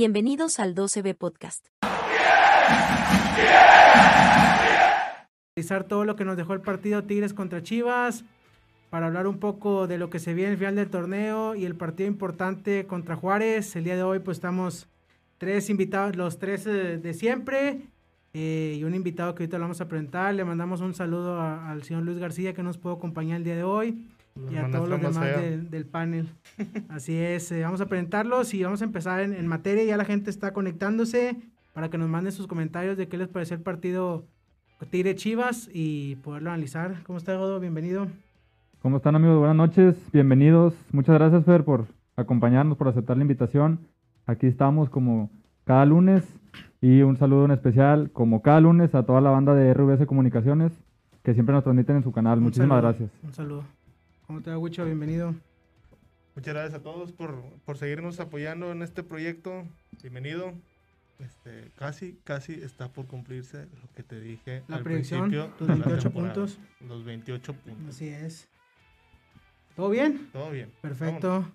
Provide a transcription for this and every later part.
Bienvenidos al 12B Podcast. Analizar todo lo que nos dejó el partido Tigres contra Chivas, para hablar un poco de lo que se viene en el final del torneo y el partido importante contra Juárez. El día de hoy pues estamos tres invitados, los tres eh, de siempre, eh, y un invitado que ahorita lo vamos a presentar. Le mandamos un saludo al señor Luis García que nos pudo acompañar el día de hoy y a todos los demás del- del panel. Así es, eh, vamos a presentarlos y vamos a empezar en, en materia. Ya la gente está conectándose para que nos manden sus comentarios de qué les pareció el partido Tigre Chivas y poderlo analizar. ¿Cómo está, Godo? Bienvenido. ¿Cómo están amigos? Buenas noches, bienvenidos. Muchas gracias Fer por acompañarnos, por aceptar la invitación. Aquí estamos como cada lunes y un saludo en especial como cada lunes a toda la banda de RVS Comunicaciones que siempre nos transmiten en su canal. Un Muchísimas saludo, gracias. Un saludo. ¿Cómo te va, Wicho? Bienvenido. Muchas gracias a todos por, por seguirnos apoyando en este proyecto. Bienvenido. Este, casi, casi está por cumplirse lo que te dije La al predicción, principio los de la 28 temporada. puntos. Los 28 puntos. Así es. ¿Todo bien? Todo bien. Perfecto.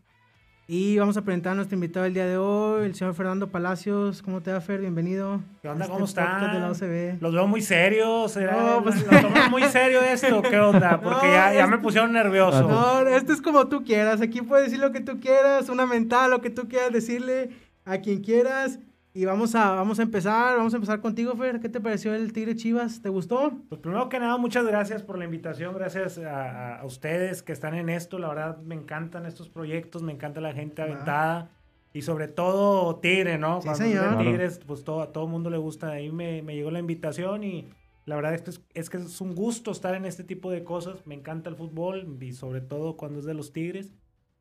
Y vamos a presentar a nuestro invitado el día de hoy, el señor Fernando Palacios. ¿Cómo te va, Fer? Bienvenido. ¿Qué onda? a ¿Cómo este están? Los veo muy serios. era- No, pues- ¿Lo toman muy serio esto? ¿Qué onda? Porque No, ya, me pusieron nervioso. No, esto es como tú quieras. Aquí puedes decir lo que tú quieras, una mental, lo que tú quieras decirle a quien quieras. Y vamos a, vamos a empezar, vamos a empezar contigo, Fer. ¿Qué te pareció el Tigre Chivas? ¿Te gustó? Pues primero que nada, muchas gracias por la invitación. Gracias a, a- ustedes que están en esto. La verdad, me encantan estos proyectos. Me encanta la gente Va. aventada. Y sobre todo Tigre, ¿no? Sí, Cuando señor. Tigres, pues todo, a todo mundo le gusta. Ahí me, me llegó la invitación y la verdad es que es, es que es un gusto estar en este tipo de cosas. Me encanta el fútbol y sobre todo cuando es de los Tigres.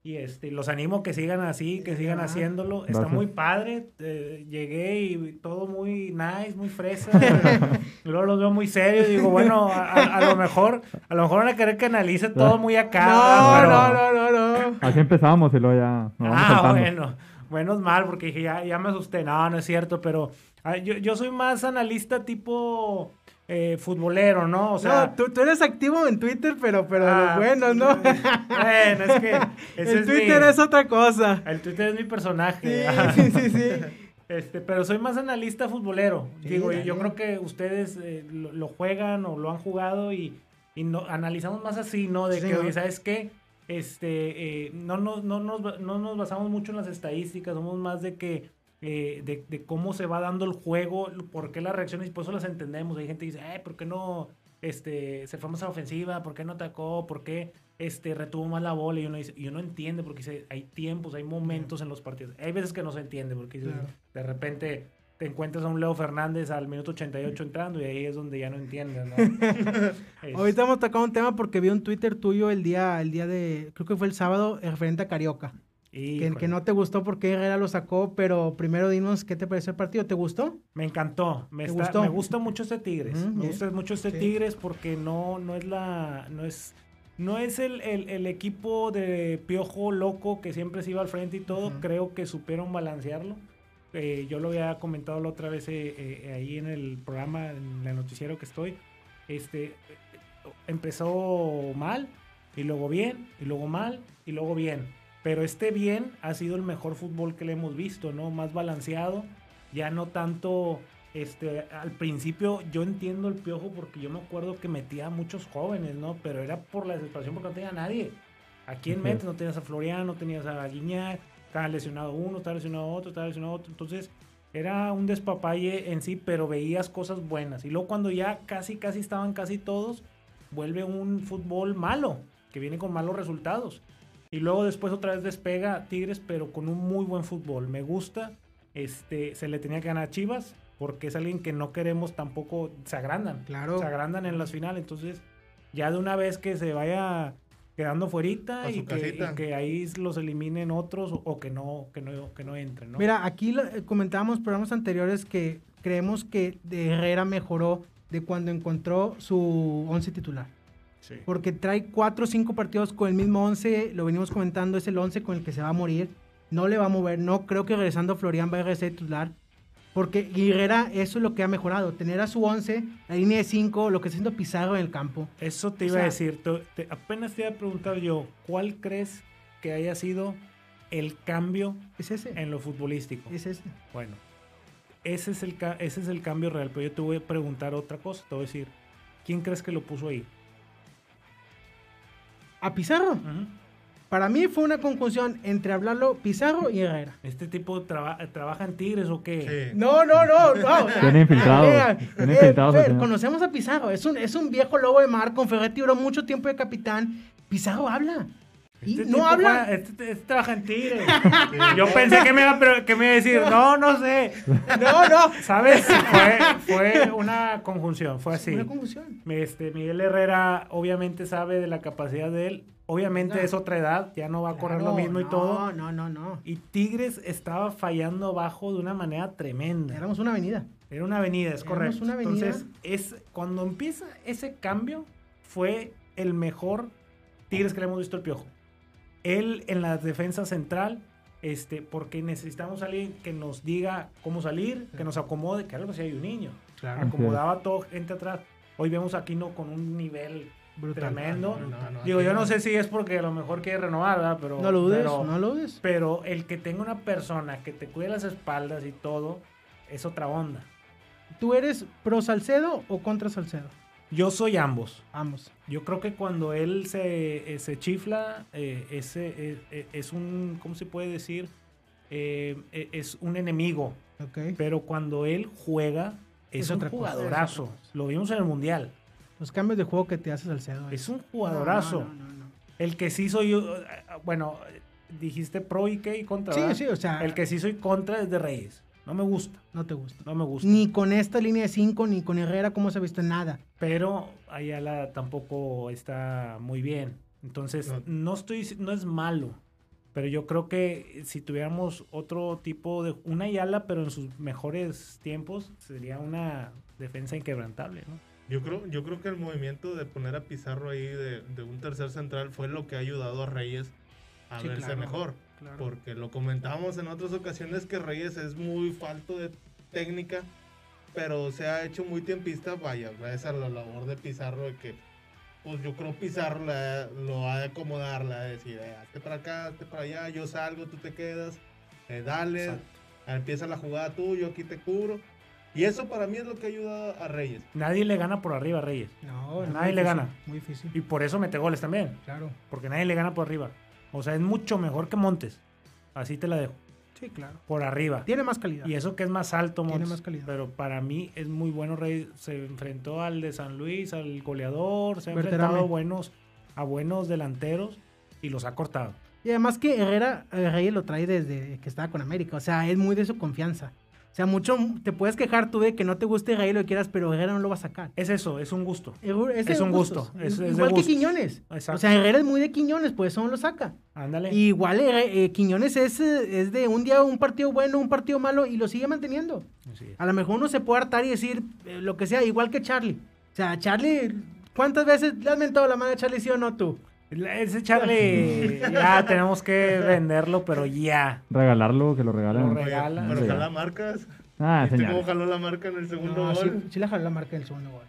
Y este, los animo que sigan así, que sigan haciéndolo. Está muy padre. eh, llegué y todo muy nice, muy fresa. Y Luego los veo muy serios. Digo, bueno, a, lo mejor, a lo mejor van a querer que analice todo muy acá. No, pero- no, no, no, no. Aquí empezamos y luego ya nos vamos Ah, saltando. bueno. Menos mal, porque dije, ya, ya me asusté. No, no es cierto, pero ah, yo, yo soy más analista tipo eh, futbolero, ¿no? O sea, no, tú, tú eres activo en Twitter, pero, pero ah, los buenos, ¿no? Bueno, es que el es Twitter mi- es otra cosa. El Twitter es mi personaje. sí, sí, sí. Este, pero soy más analista futbolero. Sí, Digo, dale. yo creo que ustedes eh, lo, lo juegan o lo han jugado y, y no, analizamos más así, ¿no? De Sí, que, oye, ¿sabes qué? Este, eh, no, no, no, nos, no nos basamos mucho en las estadísticas, somos más de que eh, de, de cómo se va dando el juego, por qué las reacciones, y por eso las entendemos. Hay gente que dice, eh, ¿por qué no este, se fue más a la ofensiva? ¿Por qué no atacó? ¿Por qué este, retuvo más la bola? Y uno, dice, y uno entiende porque dice, hay tiempos, hay momentos en los partidos. Hay veces que no se entiende porque Claro. de repente te encuentras a un Leo Fernández al minuto 88 entrando y ahí es donde ya no entiendes, ¿no? Es- Ahorita vamos a tocar un tema porque vi un Twitter tuyo el día, el día de, creo que fue el sábado, referente a Carioca. Que, que no te gustó porque Herrera lo sacó, pero primero dinos qué te pareció el partido. ¿Te gustó? Me encantó. Me, ¿Te está- gustó? me gusta mucho este Tigres. Ujú, me bien. gusta mucho este Sí. Tigres porque no, no es la. No es. No es el, el- el equipo de piojo loco que siempre se iba al frente y todo. Ujú. Creo que supieron balancearlo. Eh, yo lo había comentado la otra vez eh, eh, ahí en el programa, en el noticiero que estoy. Este empezó mal, y luego bien, y luego mal, y luego bien. Pero este bien ha sido el mejor fútbol que le hemos visto, ¿no? Más balanceado, ya no tanto, este, al principio yo entiendo el piojo porque yo me acuerdo que metía a muchos jóvenes, ¿no? Pero era por la desesperación porque no tenía a nadie. ¿A quién Ujú. metes? No tenías a Florian, no tenías a Guiñac, estaba lesionado uno, estaba lesionado otro, estaba lesionado otro. Entonces, era un despapalle en sí, pero veías cosas buenas. Y luego cuando ya casi, casi estaban casi todos, vuelve un fútbol malo, que viene con malos resultados. Y luego después otra vez despega Tigres, pero con un muy buen fútbol. Me gusta. Este, se le tenía que ganar a Chivas, porque es alguien que no queremos tampoco, se agrandan. Claro. Se agrandan en las finales. Entonces, ya de una vez que se vaya quedando fuerita y que, casita. y que ahí los eliminen otros o, o que no, que no, que no entren, ¿no? Mira, aquí eh, comentábamos programas anteriores que creemos que de Herrera mejoró de cuando encontró su once titular. Sí. Porque trae cuatro o cinco partidos con el mismo once, lo venimos comentando, es el once con el que se va a morir. No le va a mover, no creo que regresando Florian vaya a ser titular. Porque Herrera, eso es lo que ha mejorado. Tener a su once, la línea de cinco, lo que está haciendo Pizarro en el campo. Eso te O iba sea- a decir. te- apenas te iba a preguntar yo, ¿cuál crees que haya sido el cambio Es ese. en lo futbolístico. Es ese. Bueno, ese es, el, ese es el cambio real. Pero yo te voy a preguntar otra cosa. Te voy a decir, ¿quién crees que lo puso ahí? A Pizarro. Para mí fue una conjunción entre hablarlo Pizarro y Herrera. ¿Este tipo traba- trabaja en Tigres o qué? Sí. No, no, no, no. Tiene infiltrados, Eh, tiene eh, señor. conocemos a Pizarro. Es un, es un viejo lobo de mar. Con Ferretti duró mucho tiempo de capitán. Pizarro habla. Y Este no habla. este, este trabaja en Tigres. Yo pensé que me, iba, que me iba a decir, no, no sé. No, no. ¿Sabes? Fue, fue una conjunción, fue así. Una confusión. Este, Miguel Herrera obviamente sabe de la capacidad de él. Obviamente No. es otra edad, ya no va a correr lo mismo y no, todo. No, no, no. Y Tigres estaba fallando abajo de una manera tremenda. Éramos una avenida. Era una avenida, es Éramos correcto. una avenida. Entonces, es, cuando empieza ese cambio, fue el mejor Tigres que le hemos visto el piojo. Él en la defensa central, este, porque necesitamos alguien que nos diga cómo salir, que nos acomode, que algo si hay un niño. Claro. Acomodaba a toda gente atrás. Hoy vemos a Aquino con un nivel Brutal. tremendo. No, no, no, Digo, yo no no. sé si es porque a lo mejor quiere renovar, ¿verdad? Pero, No lo dudes, pero- no lo dudes. pero el que tenga una persona que te cuide las espaldas y todo, es otra onda. ¿Tú eres pro Salcedo o contra Salcedo? Yo soy ambos. Vamos. Yo creo que cuando él se, eh, se chifla, eh, ese, eh, es un, ¿cómo se puede decir? Eh, es un enemigo. Ok. Pero cuando él juega, es, Es un otra jugadorazo. cosa. Lo vimos en el Mundial. Los cambios de juego que te hace Salcedo. Es un jugadorazo. No, no, no. El que sí soy bueno, dijiste pro y qué y contra. Sí, ¿verdad? sí, o sea, El que sí soy contra es de Reyes. No me gusta, no te gusta. no me gusta. Ni con esta línea de 5, ni con Herrera, ¿cómo se ha visto? Nada. pero Ayala tampoco está muy bien. Entonces, No. no estoy, no es malo, pero yo creo que si tuviéramos otro tipo de, una Ayala, pero en sus mejores tiempos, sería una defensa inquebrantable, ¿no? Yo creo, yo creo que el movimiento de poner a Pizarro ahí de, de un tercer central fue lo que ha ayudado a Reyes a Sí, verse claro, mejor. Claro. Porque lo comentábamos en otras ocasiones que Reyes es muy falto de técnica, pero se ha hecho muy tiempista, vaya, gracias a la labor de Pizarro de que pues yo creo Pizarro la- lo ha de acomodar, la de decir, eh, hazte para acá, hazte para allá, yo salgo, tú te quedas, eh, dale, Exacto. empieza la jugada tú, yo aquí te cubro. Y eso para mí es lo que ha ayudado a Reyes. Nadie le gana por arriba a Reyes. No, nadie muy le difícil, gana. Muy difícil. Y por eso mete goles también, Claro. porque nadie le gana por arriba. O sea, es mucho mejor que Montes. Así te la dejo. Sí, claro. Por arriba. Tiene más calidad. Y eso que es más alto, Tiene Montes. más calidad. Pero para mí es muy bueno. Rey se enfrentó al de San Luis, al goleador. Se ha enfrentado a buenos, a buenos delanteros y los ha cortado. Y además que Herrera, eh, Reyes lo trae desde que estaba con América. O sea, es muy de su confianza. O sea, mucho te puedes quejar tú de que no te guste Reyes lo que quieras, pero Herrera no lo va a sacar. Es eso, es un gusto. Es, un gusto, es- Igual que. Quiñones. Exacto. O sea, Herrera es muy de Quiñones, pues eso no lo saca. Ándale. Igual eh, eh, Quiñones es, eh, es de un día un partido bueno, un partido malo y lo sigue manteniendo. A lo mejor uno se puede hartar y decir eh, lo que sea, igual que Charlie. O sea, Charlie, ¿cuántas veces le has mentado la madre a Charlie, sí o no tú? Ese Charlie ya tenemos que venderlo, pero ya. Regalarlo, que lo regalen. Lo regala. Pero ojalá marcas. Ah, ¿Viste señal. cómo jaló la marca en el segundo No, sí, gol? sí la jaló la marca del segundo gol.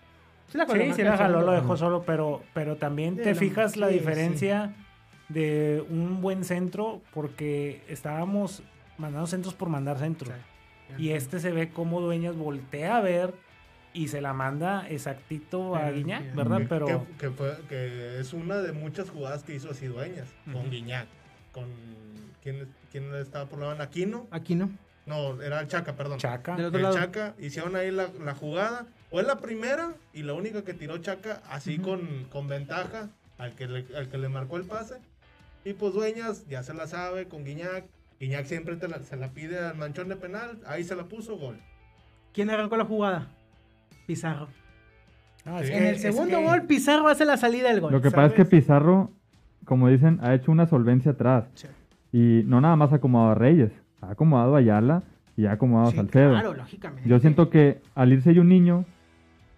Sí la jaló Sí, la jaló, lo gol. dejó solo, pero, pero también Sí, te la- fijas la sí, diferencia de un buen centro porque estábamos mandando centros por mandar centros. Y este se ve como Dueñas voltea a ver y se la manda exactito a Guiñac. ¿verdad? Que- Pero que, que fue- que es una de muchas jugadas que hizo así Dueñas. Con. Guiñac. Con. ¿Quién, quién estaba por la banda? ¿Aquino? Aquí no. No, era el Chaca, perdón. Chaca. Del otro El lado. Chaca hicieron ahí la, la jugada. Fue la primera y la única que tiró Chaca así con, con ventaja al que, le, al que le marcó el pase. Y pues Dueñas ya se la sabe con Guiñac. Guiñac siempre te la- se la pide al manchón de penal. Ahí se la puso gol. ¿Quién arrancó la jugada? Pizarro. Ah, Sí. En el es segundo que- gol, Pizarro hace la salida del gol. Lo que pasa es que. Pizarro, como dicen, ha hecho una solvencia atrás. Sí. Y no nada más ha acomodado a Reyes, ha acomodado a Ayala y ha acomodado Sí, a Salcedo. Claro, lógicamente. Yo siento que al irse ya un niño,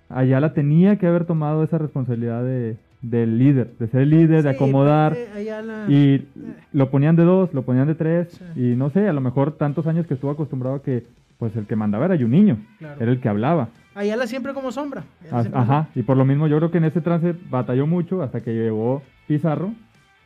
Ayala tenía que haber tomado esa responsabilidad de, del líder, de ser el líder, de acomodar. eh, Ayala- Y lo ponían de dos, lo ponían de tres. Sí. Y no sé, a lo mejor tantos años que estuvo acostumbrado a que pues el que mandaba era un niño, Claro. era el que hablaba. Ayala siempre como sombra. Siempre Ajá, y por lo mismo yo creo que en ese trance batalló mucho hasta que llegó Pizarro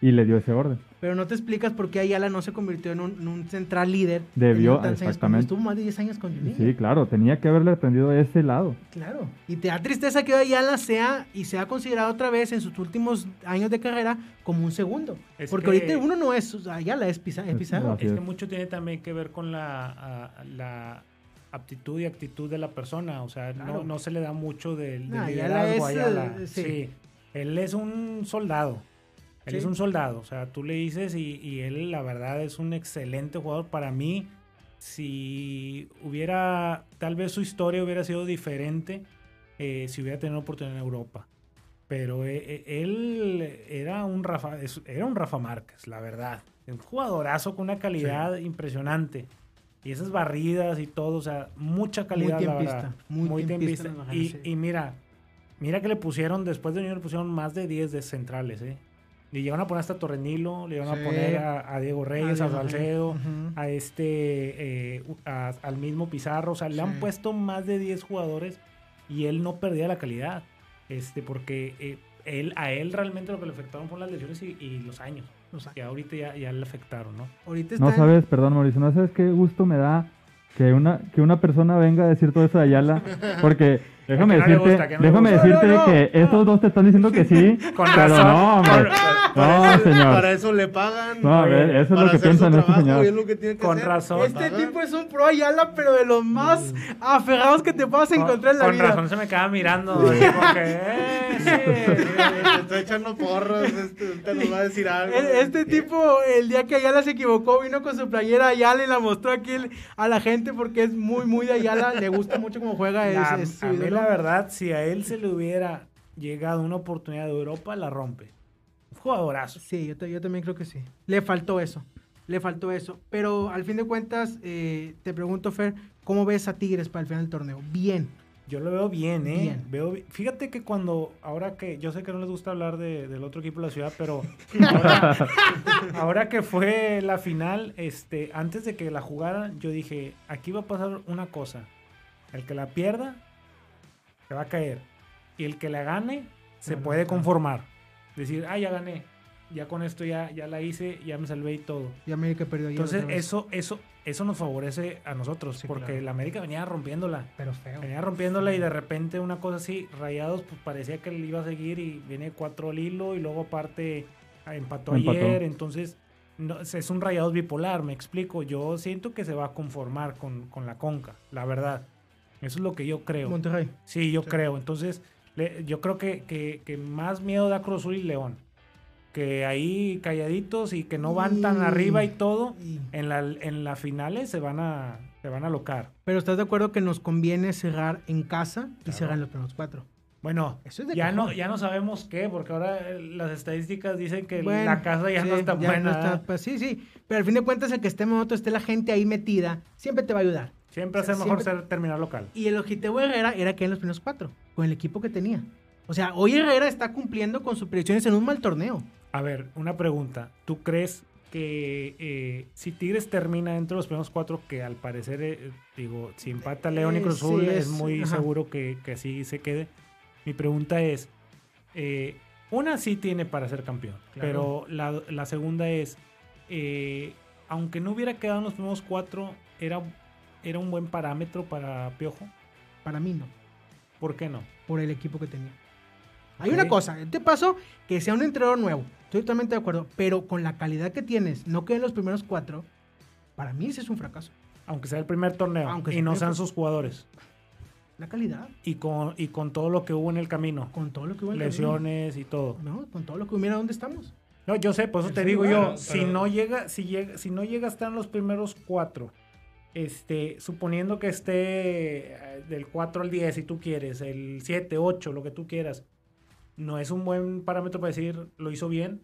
y le dio ese orden. Pero no te explicas por qué Ayala no se convirtió en un, en un central líder. Debió, exactamente. Estuvo más de 10 años con Juninho. Sí, claro, tenía que haberle aprendido ese lado. Claro. Y te da tristeza que Ayala sea y sea considerado otra vez en sus últimos años de carrera como un segundo. Es Porque que- ahorita uno no es Ayala, es, Pizarro. Es es. que mucho tiene también que ver con la, a- la aptitud y actitud de la persona. O sea, Claro. no, no se le da mucho del, del Ayala liderazgo a es, Ayala. sí. Sí. Él es un soldado. Él Sí. es un soldado. O sea, tú le dices y, y él, la verdad, es un excelente jugador. Para mí, si hubiera, tal vez su historia hubiera sido diferente eh, si hubiera tenido oportunidad en Europa. Pero eh, eh, él era un Rafa, era un Rafa Márquez, la verdad. Un jugadorazo con una calidad impresionante. Y esas barridas y todo, o sea, mucha calidad, la tiempista, verdad. muy tiempista tiempista. las Y, sí. y mira, mira que le pusieron, después de Junior le pusieron más de 10 de centrales, ¿eh? Le llegaron a poner hasta Torrenilo, le llegaron Sí. a poner a, a Diego Reyes, a, Diego. Salcedo, a este, eh, a- al mismo Pizarro. O sea, le han puesto más de 10 jugadores y él no perdía la calidad. Este, porque eh, él, a él realmente lo que le afectaron fueron las lesiones y, y los años. O sea, Que ahorita ya, ya le afectaron, ¿no? ahorita está No en- sabes, perdón Mauricio, no sabes qué gusto me da que una, que una persona venga a decir todo eso de Ayala, porque déjame Que no le decirte, gusta, que no le déjame decirte No, no, que no. estos dos te están diciendo que sí, Con pero razón. no, hombre. Para, No, eso, señor. para eso le pagan. No, ver, eso es para lo que hacer piensan su este trabajo, señor. y es lo que tiene que Con hacer. razón. Este Pagan. tipo es un pro Ayala, pero de los más aferrados que te puedas encontrar en la con vida. razón se me queda mirando. así como que, eh, sí. Te estoy echando porras, este, te nos va a decir algo. El- Este tipo, el día que Ayala se equivocó, vino con su playera Ayala y la mostró aquí el- a la gente porque es muy, muy de Ayala. Le gusta mucho cómo juega. Es, La- es su ídolo. la verdad, si a él se le hubiera llegado una oportunidad de Europa, la rompe. Un jugadorazo. Sí, yo, yo también creo que sí. Le faltó eso. Le faltó eso. Pero al fin de cuentas, eh, te pregunto, Fer, ¿cómo ves a Tigres para el final del torneo? Bien. Yo lo veo bien, ¿eh? Bien. Veo, fíjate que cuando, ahora que, yo sé que no les gusta hablar de- del otro equipo de la ciudad, pero ahora, ahora que fue la final, este, antes de que la jugaran, yo dije, aquí va a pasar una cosa. El que la pierda, se va a caer. Y el que la gane, se puede conformar. Decir, ah, ya gané. Ya con esto ya, ya la hice, ya me salvé y todo. Y América perdió ayer Entonces, eso, eso, eso nos favorece a nosotros, Sí, porque claro. la América venía rompiéndola. Pero feo. Venía rompiéndola y de repente una cosa así, Rayados, pues parecía que le iba a seguir y viene cuatro al hilo y luego aparte ah, empató, Empató. ayer, entonces no, es un Rayados bipolar, me explico. Yo siento que se va a conformar con, con la Conca, la verdad. Eso es lo que yo creo. Monterrey. Sí, yo Sí. creo. Entonces, le- yo creo que, que- que más miedo da Cruz Azul y León. Que ahí calladitos y que no van tan arriba y todo, y- en la, en las finales se van a, se van a locar. Pero ¿estás de acuerdo que nos conviene cerrar en casa y cerrar en los primeros cuatro? Bueno, Eso es de ya no, ya no sabemos qué, porque ahora eh, las estadísticas dicen que Bueno, la casa ya no está ya buena. no está- ¿verdad? pues sí, sí. Pero al fin de cuentas, el que esté otro esté la gente ahí metida, siempre te va a ayudar. Siempre o sea, es mejor siempre- ser, terminar local. Y el objetivo de Herrera era que en los primeros cuatro, con el equipo que tenía. O sea, hoy Herrera está cumpliendo con sus predicciones en un mal torneo. A ver, una pregunta. ¿Tú crees que eh, si Tigres termina entre los primeros cuatro, que al parecer, eh, digo, si empata León y Eh, Cruz sí, Azul, es- es muy ajá. seguro que, que así se quede? Mi pregunta es, eh, una sí tiene para ser campeón, Claro. pero la, la segunda es, eh, aunque no hubiera quedado en los primeros cuatro, ¿era, ¿era un buen parámetro para Piojo? Para mí no, ¿Por qué no? por el equipo que tenía. Hay una cosa, te paso que sea un entrenador nuevo. Estoy totalmente de acuerdo. Pero con la calidad que tienes, no queden los primeros cuatro. Para mí ese es un fracaso. Aunque sea el primer torneo Aunque y no sean sus jugadores. La calidad, Y con, y con todo lo que hubo en el camino. con todo lo que hubo en el camino. lesiones y todo. No, con todo lo que hubiera, ¿dónde estamos? No, yo sé, por eso te digo yo, si no llega, si llega, si no llega a estar en los primeros cuatro, este, suponiendo que esté eh, del 4 al 10, si tú quieres, el 7, 8, lo que tú quieras, no es un buen parámetro para decir lo hizo bien.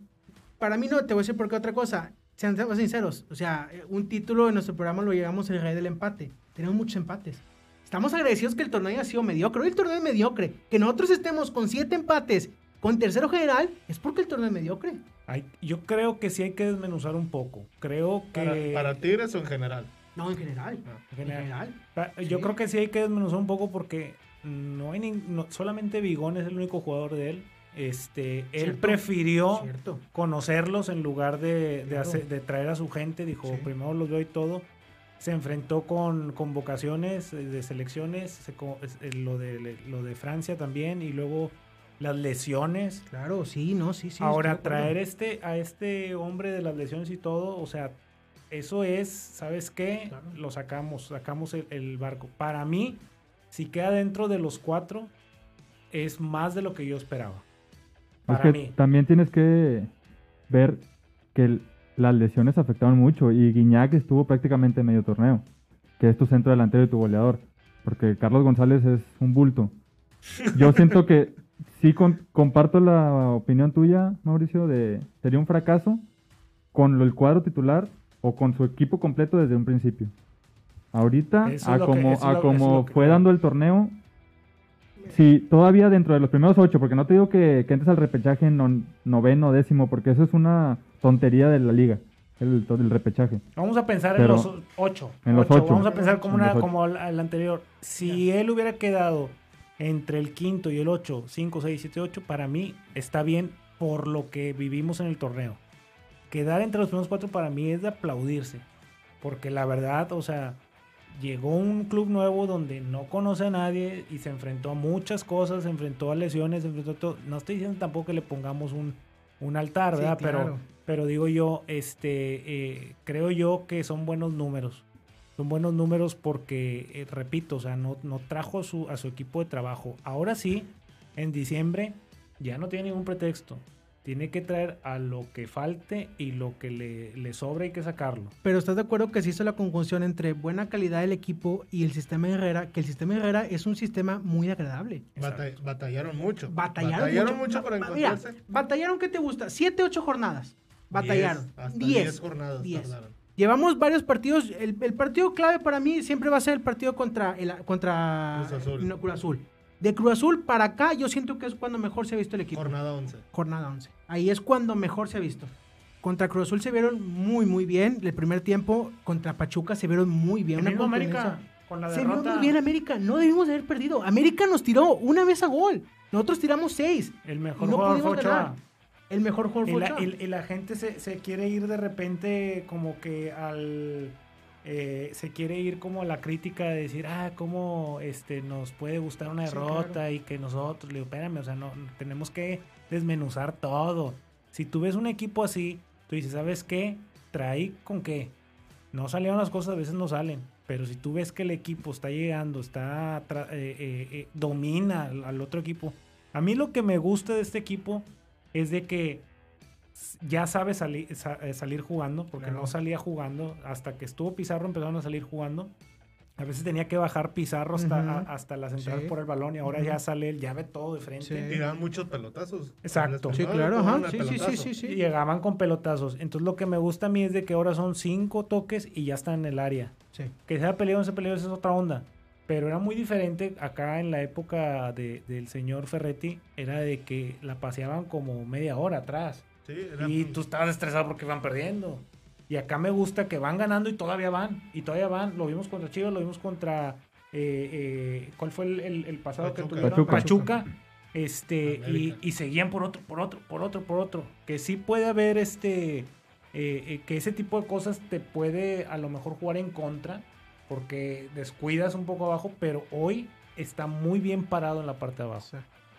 Para mí no, te voy a decir por qué otra cosa. Sean seamos sinceros. O sea, eh, un título en nuestro programa lo llegamos el rey del empate. Tenemos muchos empates. Estamos agradecidos que el torneo haya sido mediocre. Hoy el torneo es mediocre. Que nosotros estemos con siete empates con tercero general es porque el torneo es mediocre. Yo creo que sí hay que desmenuzar un poco. Creo que... Para, para Tigres o en general. No, en general. En En general. general. Pa- Yo Sí. creo que sí hay que desmenuzar un poco porque no hay no- solamente Vigón es el único jugador de él este, él Cierto. prefirió Cierto. conocerlos en lugar de, hacer- de traer a su gente. Dijo, Sí. primero los veo y todo. Se enfrentó con convocaciones de selecciones, se eh, lo, de, lo de Francia también, y luego las lesiones. Claro, sí, no, sí, sí. Ahora, traer este, a este hombre de las lesiones y todo, o sea, eso es, ¿sabes qué? Claro. Lo sacamos, sacamos el, el barco. Para mí, si queda dentro de los cuatro, es más de lo que yo esperaba. Es Para que mí. también tienes que ver que el- las lesiones afectaron mucho y Guiñac estuvo prácticamente medio torneo, que es tu centro delantero y tu goleador, porque Carlos González es un bulto. Yo siento que sí con- comparto la opinión tuya, Mauricio, de sería un fracaso con el cuadro titular o con su equipo completo desde un principio. Ahorita, Eso a que- como, a lo- como que fue dando el torneo, Sí, todavía dentro de los primeros ocho, porque no te digo que, que entres al repechaje en no- noveno, décimo, porque eso es una tontería de la liga, el, repechaje. Vamos a pensar Pero- en los ocho. en los Ocho. ocho. Vamos a pensar como, En una, como el anterior. Si él hubiera quedado entre el quinto y el ocho, cinco, seis, siete, ocho, para mí está bien por lo que vivimos en el torneo. Quedar entre los primeros cuatro para mí es de aplaudirse. Porque la verdad, o sea, llegó un club nuevo donde no conoce a nadie y se enfrentó a muchas cosas, se enfrentó a lesiones, se enfrentó a todo. No estoy diciendo tampoco que le pongamos un, un altar, Sí, ¿verdad? Pero pero digo yo, este, eh, creo yo que son buenos números. Son buenos números porque, eh, repito, o sea, no, no trajo su, a su equipo de trabajo. Ahora sí, en diciembre, ya no tiene ningún pretexto. Tiene que traer a lo que falte y lo que le, le sobra hay que sacarlo. Pero estás de acuerdo que se hizo la conjunción entre buena calidad del equipo y el sistema Herrera, que el sistema Herrera es un sistema muy agradable. Bata- batallaron mucho. Batallaron, mucho, para Ba- mira, encontrarse. batallaron, ¿qué te gusta? Siete, ocho jornadas. Batallaron. Diez, hasta Diez. 10 jornadas Diez. tardaron. Llevamos varios partidos. El, el partido clave para mí siempre va a ser el partido contra, el, contra Cruz Azul. no, Cruz Azul. De Cruz Azul para acá, yo siento que es cuando mejor se ha visto el equipo. Jornada 11. Jornada 11. Ahí es cuando mejor se ha visto. Contra Cruz Azul se vieron muy, muy bien. El primer tiempo contra Pachuca se vieron muy bien. Una América, con la Se vio derrota, muy bien América. No debimos haber perdido. América nos tiró una vez a gol. Nosotros tiramos seis. el mejor no jugador fue Ochoa. El mejor jugador fue la, Ochoa. y- y la gente se, se quiere ir de repente como que al... eh, se quiere ir como a la crítica de decir, ah, cómo este, nos puede gustar una Sí, derrota claro. y que nosotros, le digo, espérame, o sea, no, tenemos que desmenuzar todo. Si tú ves un equipo así, tú dices, ¿sabes qué? Trae con qué. No salieron las cosas, a veces no salen. Pero si tú ves que el equipo está llegando, está eh, eh, domina al, al otro equipo. A mí lo que me gusta de este equipo es de que ya sabe sali- sa- eh, salir jugando, porque Claro. no salía jugando. Hasta que estuvo Pizarro empezaron a salir jugando. A veces tenía que bajar Pizarro hasta, a- hasta la central Sí. por el balón y ahora ya sale él, ya ve todo de frente. Sí. Tiraban muchos pelotazos. Exacto. Sí, claro, ajá. Sí, sí, sí, sí, sí. Y llegaban con pelotazos. Entonces lo que me gusta a mí es de que ahora son cinco toques y ya están en el área. Sí. Que sea peleado o no sea peleado, esa es otra onda. Pero era muy diferente acá en la época de- del señor Ferretti. Era de que la paseaban como media hora atrás. Sí, era- Y tú estabas estresado porque van perdiendo. Y acá me gusta que van ganando y todavía van. Y todavía van. Lo vimos contra Chivas, lo vimos contra... eh, eh, ¿Cuál fue el, el- el pasado Pachuca. que tuvieron? Pachuca. Pachuca. Este, y seguían por otro, por otro, por otro, por otro. Que sí puede haber este... eh, eh, que ese tipo de cosas te puede a lo mejor jugar en contra. Porque descuidas un poco abajo. Pero hoy está muy bien parado en la parte de abajo.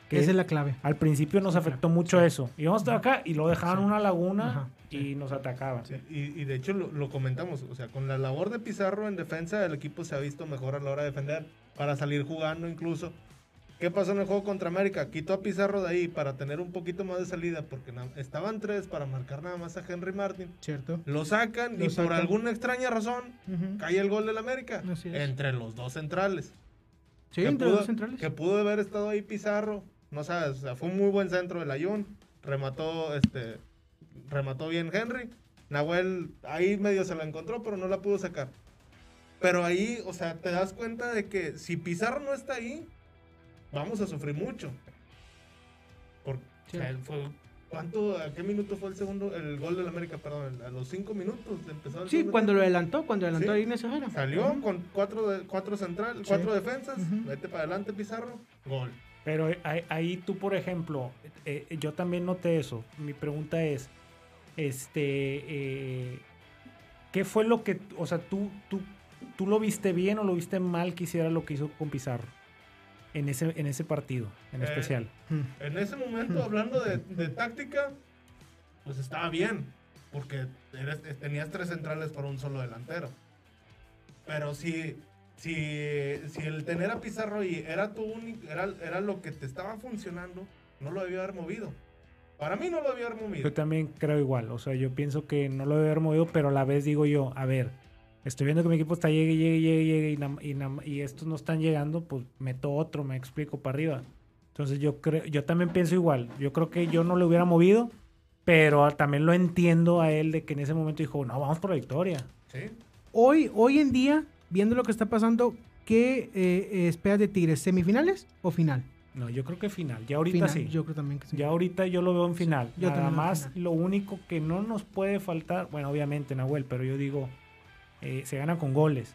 Que Esa es la clave. al principio nos afectó mucho eso. Íbamos hasta acá y lo dejaban Sí. una laguna Ajá, y nos atacaban. Sí, y, y de hecho lo, lo comentamos, o sea, con la labor de Pizarro en defensa, el equipo se ha visto mejor a la hora de defender, para salir jugando incluso. ¿Qué pasó en el juego contra América? Quitó a Pizarro de ahí para tener un poquito más de salida, porque estaban tres para marcar nada más a Henry Martin. ¿Cierto? Lo sacan Lo y sacan. por alguna extraña razón cae el gol del América Así es. entre los dos centrales. Sí, entre pudo, los dos centrales. Que pudo haber estado ahí Pizarro. No sabes, o sea, fue un muy buen centro del Ayun. Remató, este, remató bien Henry. Nahuel ahí medio se la encontró, pero no la pudo sacar. Pero ahí, o sea, te das cuenta de que si Pizarro no está ahí, vamos a sufrir mucho. Por- Sí. o sea, fue- ¿Cuánto, a qué minuto fue el segundo, el gol del América, perdón? A los cinco minutos empezó el Sí, cuando lo adelantó, cuando adelantó Sí. a Inés. Salió con cuatro, de, cuatro central, Sí. cuatro defensas, vete para adelante Pizarro, gol. Pero ahí, ahí tú, por ejemplo, eh, yo también noté eso. Mi pregunta es, este, eh, ¿qué fue lo que, o sea, tú, tú, tú lo viste bien o lo viste mal que hiciera lo que hizo con Pizarro en ese, en ese partido en Eh, especial? En ese momento, hablando de, de táctica, pues estaba bien, porque eres- tenías tres centrales para un solo delantero. Pero si, si, si el tener a Pizarro ahí era, tu único, era, era lo que te estaba funcionando, no lo debía haber movido. Para mí no lo debía haber movido. Yo también creo igual. O sea, yo pienso que no lo debe haber movido, pero a la vez digo yo, a ver, estoy viendo que mi equipo está llegue, llegue, llegue, llegue y, y, y estos no están llegando, pues meto otro, me explico para arriba. Entonces yo creo, yo también pienso igual. Yo creo que yo no lo hubiera movido, pero también lo entiendo a él de que en ese momento dijo, no, vamos por la victoria. ¿Sí? Hoy, hoy en día, viendo lo que está pasando, ¿qué eh, esperas de Tigres? ¿Semifinales o final? No, yo creo que final. Ya ahorita Final, sí. Yo creo también que sí. Ya ahorita yo lo veo en final. yo Nada más final. lo único que no nos puede faltar, bueno, obviamente Nahuel, pero yo digo, eh, se gana con goles.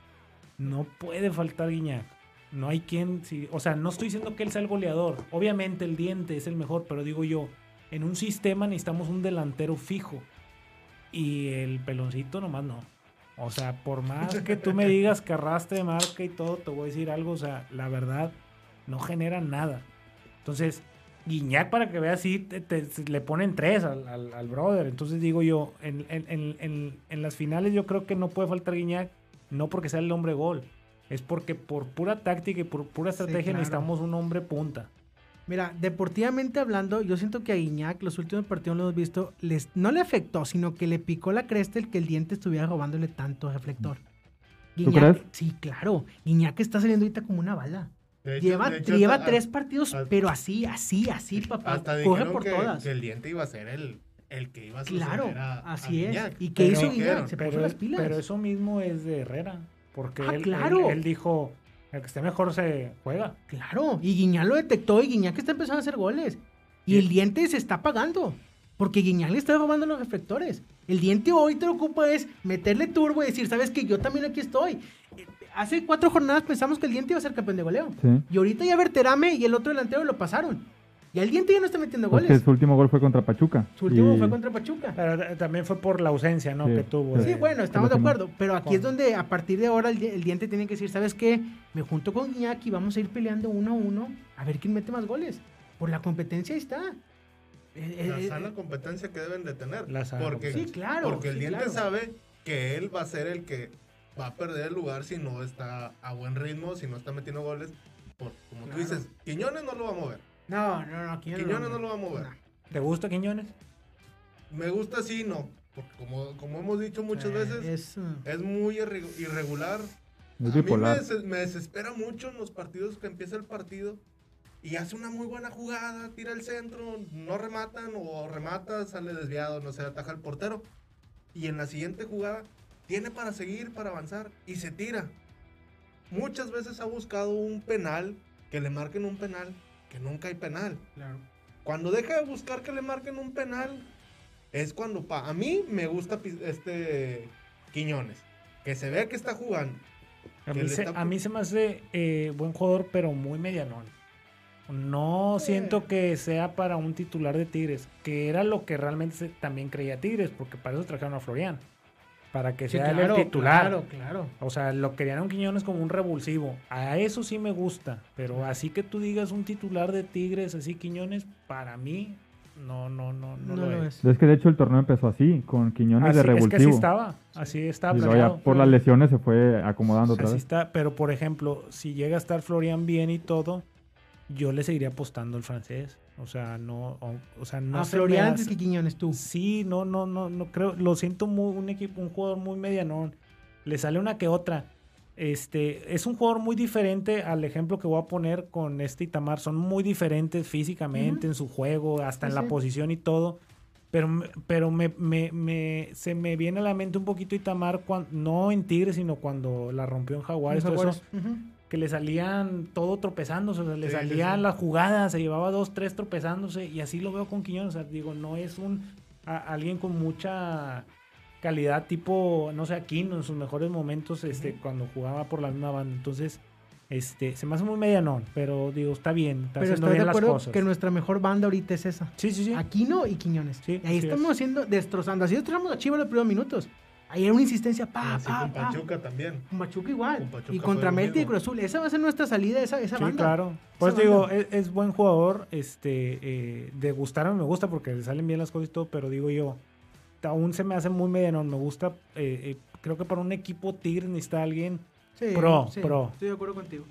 No puede faltar Guiñac. No hay quien, si, o sea, no estoy diciendo que él sea el goleador. Obviamente el diente es el mejor, pero digo yo, en un sistema necesitamos un delantero fijo. Y el peloncito nomás no. O sea, por más que tú me digas que arrastre de marca y todo, te voy a decir algo, o sea, la verdad, no genera nada. Entonces, Guiñac, para que veas, sí, te- te- le ponen tres al, al- al brother. Entonces digo yo, en, en- en- en- en las finales yo creo que no puede faltar Guiñac, no porque sea el hombre gol, es porque por pura táctica y por pura Sí, estrategia claro. necesitamos un hombre punta. Mira, deportivamente hablando, yo siento que a Guiñac los últimos partidos lo hemos visto, les, no le afectó, sino que le picó la cresta el que el diente estuviera robándole tanto reflector. ¿Tú crees? Sí, claro. Guiñac está saliendo ahorita como una bala. Hecho- lleva hecho, lleva hasta- tres partidos, hasta- pero así, así, así, papá. Hasta Corre por que, todas. que el diente iba a ser el, el que iba a suceder Claro, a- así a es. Guiñac. ¿Y qué Pero- hizo Guiñac? Se puso Pero, las pilas. pero eso mismo es de Herrera, porque Ah, él, claro. él- él dijo, el que esté mejor se juega. Claro, y Guiñac lo detectó y Guiñac está empezando a hacer goles. Y el diente se está pagando. Porque Guiñac le está robando los reflectores. El diente hoy te lo ocupa es meterle turbo y decir, ¿sabes que Yo también aquí estoy. Eh, Hace cuatro jornadas pensamos que el diente iba a ser campeón de goleo. Sí. Y ahorita ya Verterame y el otro delantero lo pasaron. Y el diente ya no está metiendo Porque goles. su último gol fue contra Pachuca. Su último Y- fue contra Pachuca. Pero eh, también fue por la ausencia, ¿no? Sí, que tuvo. sí. De- bueno, estamos de acuerdo. Pero aquí es donde a partir de ahora el, di- el diente tiene que decir, ¿sabes qué? Me junto con y vamos a ir peleando uno a uno a ver quién mete más goles. Por la competencia ahí está. Eh, La eh, sana eh, competencia que deben de tener. La sana porque, Sí, claro. porque el sí, diente claro. sabe que él va a ser el que va a perder el lugar si no está a buen ritmo, si no está metiendo goles. Por, como Claro. tú dices, Quiñones no lo va a mover. No, no, no. Quiñones, Quiñones no lo va a mover. ¿Te gusta Quiñones? Me gusta así, no. Porque como, como hemos dicho muchas Eh, veces, Es, uh, es muy irre- irregular. Es A mí me, bipolar. des- me desespera mucho en los partidos que empieza el partido y hace una muy buena jugada, tira el centro, no rematan o remata, sale desviado, no sé, ataja el portero. Y en la siguiente jugada tiene para seguir, para avanzar y se tira. Muchas veces ha buscado un penal, que le marquen un penal, que nunca hay penal. claro. Cuando deja de buscar que le marquen un penal, es cuando pa- a mí me gusta este Quiñones, que se ve que está jugando. A mí, se, está a mí se me hace eh, buen jugador, pero muy medianón. No siento que sea para un titular de Tigres, que era lo que realmente se- también creía Tigres, porque para eso trajeron a Florian. Para que Sí, sea él claro, el titular. Claro, claro. O sea, lo querían a un Quiñones como un revulsivo. A eso sí me gusta. Pero así que tú digas un titular de Tigres, así Quiñones, para mí, no, no, no, no, No, lo, lo es. es. Que de hecho el torneo empezó así, con Quiñones Así- de es que revulsivo. así estaba. Así estaba y planeado. por las lesiones se fue acomodando otra Así vez. está, pero por ejemplo, si llega a estar Florian bien y todo, yo le seguiría apostando al francés. O sea, no, o, o sea, no a se me Florian antes que Quiñones, tú. Sí, no, no, no, no creo, lo siento muy, un equipo, un jugador muy medianón. Le sale una que otra. Este, es un jugador muy diferente al ejemplo que voy a poner con este Itamar. Son muy diferentes físicamente en su juego, hasta Sí, en la sí. posición y todo. Pero, pero me, me- me- se me viene a la mente un poquito Itamar, cuan- no en Tigres, sino cuando la rompió en Jaguares. todo eso. Ujú. Que le salían todo tropezándose, o sea, le Sí, salían sí. las jugadas, se llevaba dos, tres tropezándose y así lo veo con Quiñones, o sea, digo, no es un a- alguien con mucha calidad tipo, no sé, Aquino en sus mejores momentos, este, cuando jugaba por la misma banda, entonces Este, se me hace muy medianón, pero digo, está bien, está Pero haciendo estás de bien las acuerdo cosas. que nuestra mejor banda ahorita es esa. Sí, sí, sí. Aquino y Quiñones. Sí, y ahí estamos es. haciendo, destrozando. Así destrozamos a Chivas los primeros minutos. Ahí era una insistencia, pa, Así pa, con pa. Pachuca también. Con Pachuca igual. Con Pachuca y contra Melti y. Cruz Azul. Esa va a ser nuestra salida, esa, esa Sí, banda. claro. Pues Esa digo, es, es buen jugador, este, eh, de gustar me gusta porque le salen bien las cosas y todo, pero digo yo, aún se me hace muy medianón, me gusta, eh, eh, creo que para un equipo Tigres necesita alguien, Sí, Pro, sí, pro. Estoy de acuerdo contigo.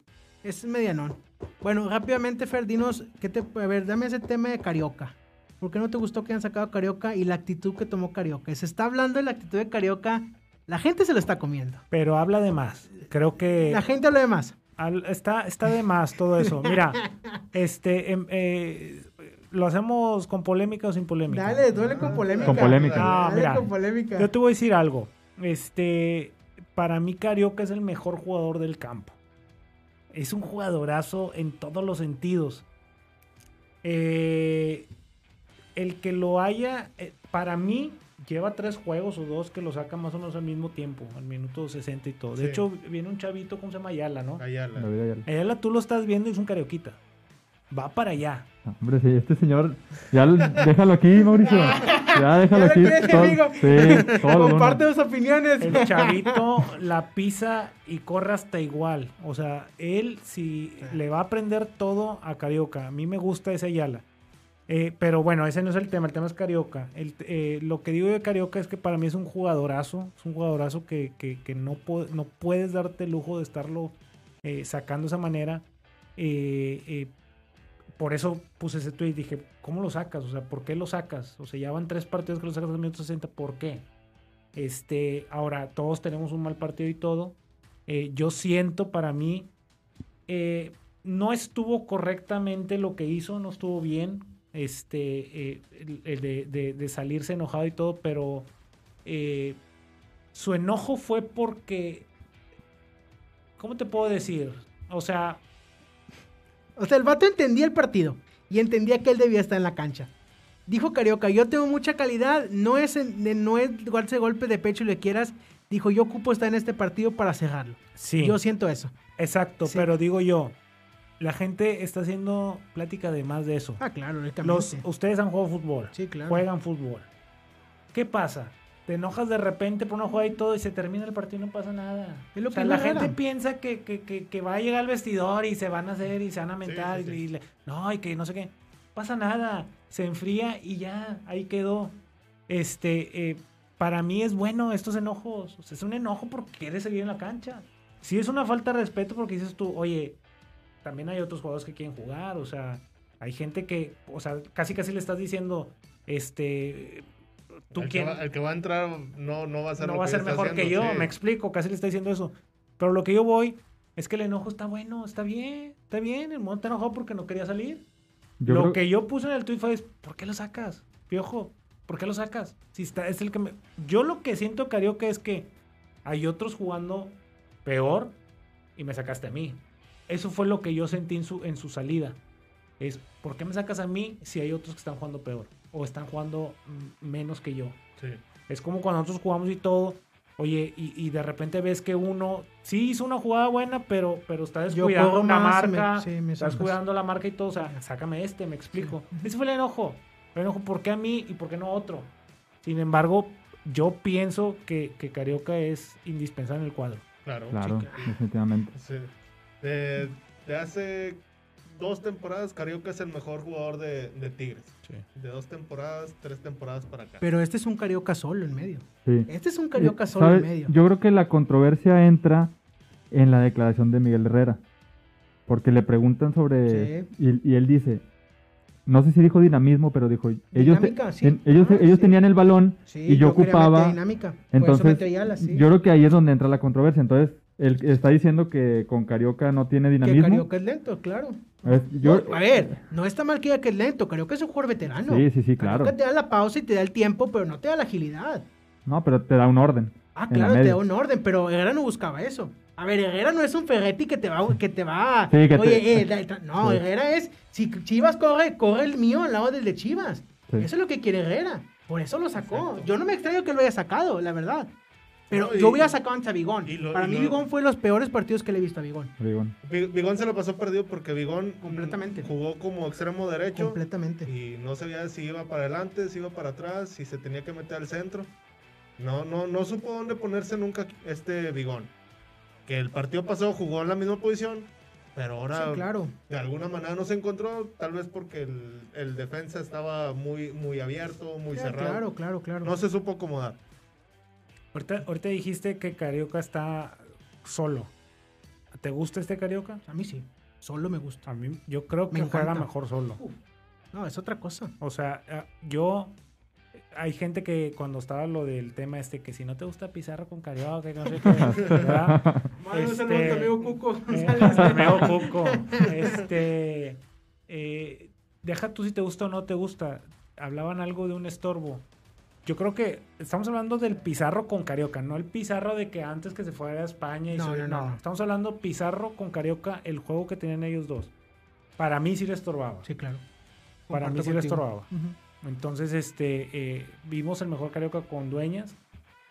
Es medianón. Bueno, rápidamente, Fer, dinos, ¿qué te, a ver, dame ese tema de Carioca. ¿Por qué no te gustó que hayan sacado a Carioca y la actitud que tomó Carioca? Se está hablando de la actitud de Carioca, la gente se lo está comiendo. pero habla de más. Creo que La gente habla de más. al- está, está de más todo eso. Mira, este, em, eh, lo hacemos con polémica o sin polémica. Dale, duele con polémica. Con polémica. No, Dale mira, con polémica. Yo te voy a decir algo. Este, para mí Carioca es el mejor jugador del campo. Es un jugadorazo en todos los sentidos. Eh, el que lo haya, eh, para mí, lleva tres juegos o dos que lo saca más o menos al mismo tiempo, al minuto 60 y todo. De Sí. hecho, viene un chavito, ¿cómo se llama? Ayala, ¿no? Ayala. David Ayala. Ayala tú lo estás viendo y es un carioquita. Va para allá. Hombre, sí, este señor, ya déjalo aquí, Mauricio. Ya déjalo Ya aquí. crees, amigo. sí, Comparte tus opiniones. El chavito la pisa y corre hasta igual. O sea, él si le va a aprender todo a Carioca. A mí me gusta ese Ayala. Eh, pero bueno, ese no es el tema. El tema es Carioca. El- eh, lo que digo de Carioca es que para mí es un jugadorazo. Es un jugadorazo que, que- que no, no puedes darte el lujo de estarlo eh, sacando de esa manera. Por eso puse ese tweet. Dije, ¿cómo lo sacas? O sea, ¿por qué lo sacas? O sea, ya van tres partidos que lo sacas al minuto 60. ¿Por qué? Este, ahora, todos tenemos un mal partido y todo. Yo siento para mí, no estuvo correctamente lo que hizo, no estuvo bien. Este, eh, el- el de, de- de salirse enojado y todo, pero eh, su enojo fue porque. ¿Cómo te puedo decir? O sea, O sea, el vato entendía el partido y entendía que él debía estar en la cancha. Dijo Carioca, yo tengo mucha calidad, no es, no es darse golpe de pecho y le quieras. Dijo, yo ocupo estar en este partido para cerrarlo. sí. Yo siento eso. Exacto, Sí. pero digo yo, la gente está haciendo plática de más de eso. Ah, claro, Los, ustedes han jugado fútbol. Sí, claro. Juegan fútbol. ¿Qué pasa? Te enojas de repente por una jugada y todo y se termina el partido y no pasa nada. Es lo o sea, que la gente era. piensa que, que- que- que va a llegar al vestidor y se van a hacer y se van a mentar sí, sí. y, y le- no, y que no sé qué. Pasa nada. Se enfría y ya, ahí quedó. Este, eh, para mí es bueno estos enojos. O sea, es un enojo porque quieres seguir en la cancha. Sí es una falta de respeto porque dices tú, oye, también hay otros jugadores que quieren jugar, o sea, hay gente que, o sea, casi casi le estás diciendo, este, tú el, que quién, va, el que va a entrar no, no va a ser, no lo va a que ser mejor que yo, haciendo, sí. me explico, casi le está diciendo eso. Pero lo que yo voy es que el enojo está bueno, está bien, está bien, el mundo está enojado porque no quería salir. Yo lo creo- que yo puse en el tweet fue, ¿por qué lo sacas? Piojo, ¿por qué lo sacas? Si está, es el que me... Yo lo que siento, Carioca, es que hay otros jugando peor y me sacaste a mí. Eso fue lo que yo sentí en su, en su salida. Es, ¿por qué me sacas a mí si hay otros que están jugando peor? O están jugando mm, menos que yo. Sí. Es como cuando nosotros jugamos y todo. Oye, y, y de repente ves que uno sí hizo una jugada buena, pero, pero está Yo descuidando una más, marca. me- sí, me está sacas. descuidando la marca y todo. O sea, sácame este, me explico. Ese fue el enojo. El enojo, ¿por qué a mí y por qué no a otro? Sin embargo, yo pienso que, que Carioca es indispensable en el cuadro. Claro. Claro, definitivamente. Sí. De, de hace dos temporadas, Carioca es el mejor jugador de, de Tigres. De dos temporadas, tres temporadas para acá. Pero este es un Carioca solo en medio. Sí. Este es un Carioca solo en medio. Yo creo que la controversia entra en la declaración de Miguel Herrera. Porque le preguntan sobre... Y, y él dice... No sé si dijo dinamismo, pero dijo... Ellos, te- Dinámica, sí. en- ellos, Ah, ellos sí. tenían el balón Sí, y yo, quería ocupaba... dinámica. Entonces, sí. yo creo que ahí es donde entra la controversia. Entonces, él está diciendo que con Carioca no tiene que dinamismo. Carioca es lento, claro. Es- yo- No, a ver, no está mal que diga que es lento. Carioca es un jugador veterano. Sí, sí, sí, claro. Carioca te da la pausa y te da el tiempo, pero no te da la agilidad. No, pero te da un orden. Ah, claro, te da un orden, pero Herrera no buscaba eso. A ver, Herrera no es un Ferretti que te va, que te va. Sí, que te- Oye, eh, da- da- no, Sí. Herrera es. Si Chivas corre, corre el mío al lado del de Chivas. Sí. Eso es lo que quiere Herrera. Por eso lo sacó. Exacto. Yo no me extraño que lo haya sacado, la verdad. Pero No, y- yo hubiera sacado antes a Bigón. y lo- Para mí lo- Bigón fue de los peores partidos que le he visto a Bigón. Bigón. Vi- Bigón se lo pasó perdido porque Bigón mm, Completamente. jugó como extremo derecho Completamente. y no sabía si iba para adelante, si iba para atrás, si se tenía que meter al centro. No, no, no supo dónde ponerse nunca este Bigón. Que el partido pasado jugó en la misma posición, pero ahora Sí, claro. de alguna manera no se encontró, tal vez porque el, el defensa estaba muy, muy abierto, muy Sí, cerrado. claro, claro, claro. No se supo acomodar. Ahorita, ahorita dijiste que Carioca está solo. ¿Te gusta este Carioca? A mí sí. Solo me gusta. A mí, yo creo Me que juega encanta. mejor solo. No, es otra cosa. O sea, eh, yo. Hay gente que cuando estaba lo del tema este, que si no te gusta Pizarro con Carioca, que no sé qué, ¿verdad? Mano, Este, amigo Cuco Eh. Meo Cuco. Este. eh, deja tú si te gusta o no te gusta. Hablaban algo de un estorbo. Yo creo que estamos hablando del Pizarro con Carioca, no el Pizarro de que antes que se fuera a España y No, se- no, no. Estamos hablando Pizarro con Carioca, el juego que tenían ellos dos. Para mí sí le estorbaba. Sí, claro. Para mí sí le contigo. estorbaba. Ujú. Entonces, este, eh, vimos el mejor Carioca con Dueñas,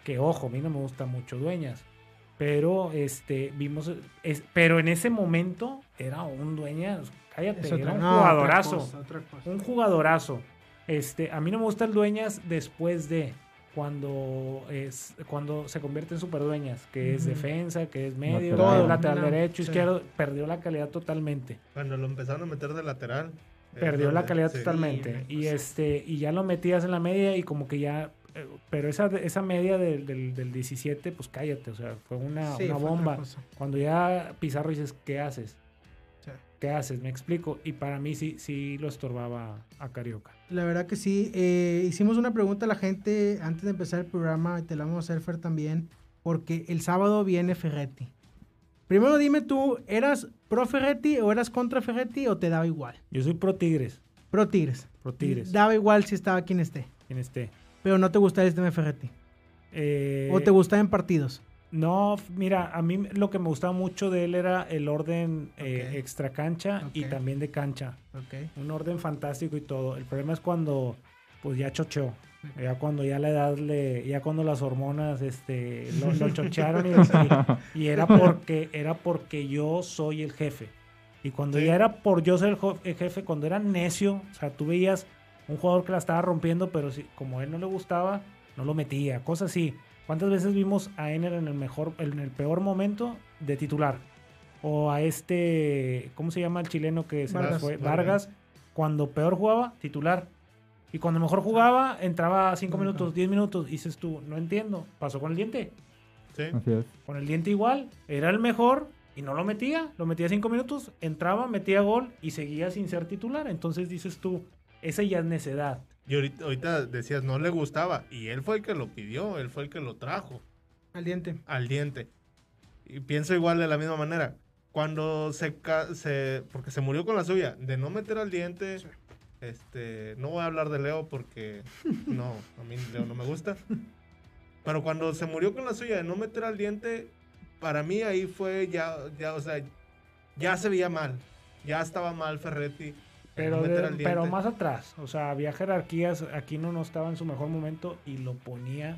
que ojo, a mí no me gusta mucho Dueñas, pero este, vimos, es- pero en ese momento era un Dueñas, cállate, era un jugadorazo, un jugadorazo. Este, a mí no me gusta el Dueñas después de cuando es cuando se convierte en superdueñas, que es defensa, que es medio, Lateral. todo, lateral No, derecho, sí. izquierdo, perdió la calidad totalmente. Cuando lo empezaron a meter de lateral. Perdió la calidad sí. totalmente. Y pues. este, y ya lo metías en la media y como que ya. eh, Pero esa, esa media del, del, del 17, pues cállate. O sea, fue una, Sí, una fue otra bomba. Cuando ya Pizarro dices, ¿qué haces? Sí. ¿Qué haces? Me explico. Y para mí sí, sí lo estorbaba a Carioca. La verdad que sí. Eh, hicimos una pregunta a la gente antes de empezar el programa y te la vamos a hacer Fer también, porque el sábado viene Ferretti. Primero dime tú, ¿eras pro Ferretti o eras contra Ferretti o te daba igual? Yo soy pro Tigres. Pro Tigres. Pro Tigres. Daba igual si estaba quien esté. En este. Pero no te gusta el sistema de Ferretti. Eh, o te gustaba en partidos. No, mira, a mí lo que me gustaba mucho de él era el orden eh, extra cancha y también de cancha. Ok. un orden fantástico y todo. El problema es cuando pues ya chocheó. Ya cuando ya la edad le, ya cuando las hormonas este lo, lo chochearon y, y era porque era porque yo soy el jefe. Y cuando Sí. ya era por yo ser el jefe, cuando era necio, o sea, tú veías un jugador que la estaba rompiendo, pero si, como a él no le gustaba, no lo metía, cosas así. ¿Cuántas veces vimos a Ener en el mejor, en el peor momento de titular? O a este, ¿cómo se llama el chileno que se nos Vargas. fue? Vargas. Vargas, cuando peor jugaba, titular. Y cuando mejor jugaba, entraba 5 Nunca. minutos, 10 minutos. Y dices tú, no entiendo. Pasó con el diente. Sí. Con el diente igual. Era el mejor y no lo metía. Lo metía 5 minutos, entraba, metía gol y seguía sin ser titular. Entonces dices tú, esa ya es necedad. Y ahorita, ahorita decías, no le gustaba. Y él fue el que lo pidió, él fue el que lo trajo Al diente. al diente. Y pienso igual de la misma manera. Cuando se, porque se murió con la suya, de no meter al diente, este, no voy a hablar de Leo porque no, a mí Leo no me gusta. Pero cuando se murió con la suya de no meter al diente, para mí ahí fue ya, ya, o sea, ya se veía mal. Ya estaba mal Ferretti. Pero, de- pero más atrás. O sea, había jerarquías. Aquí no, no estaba en su mejor momento y lo ponía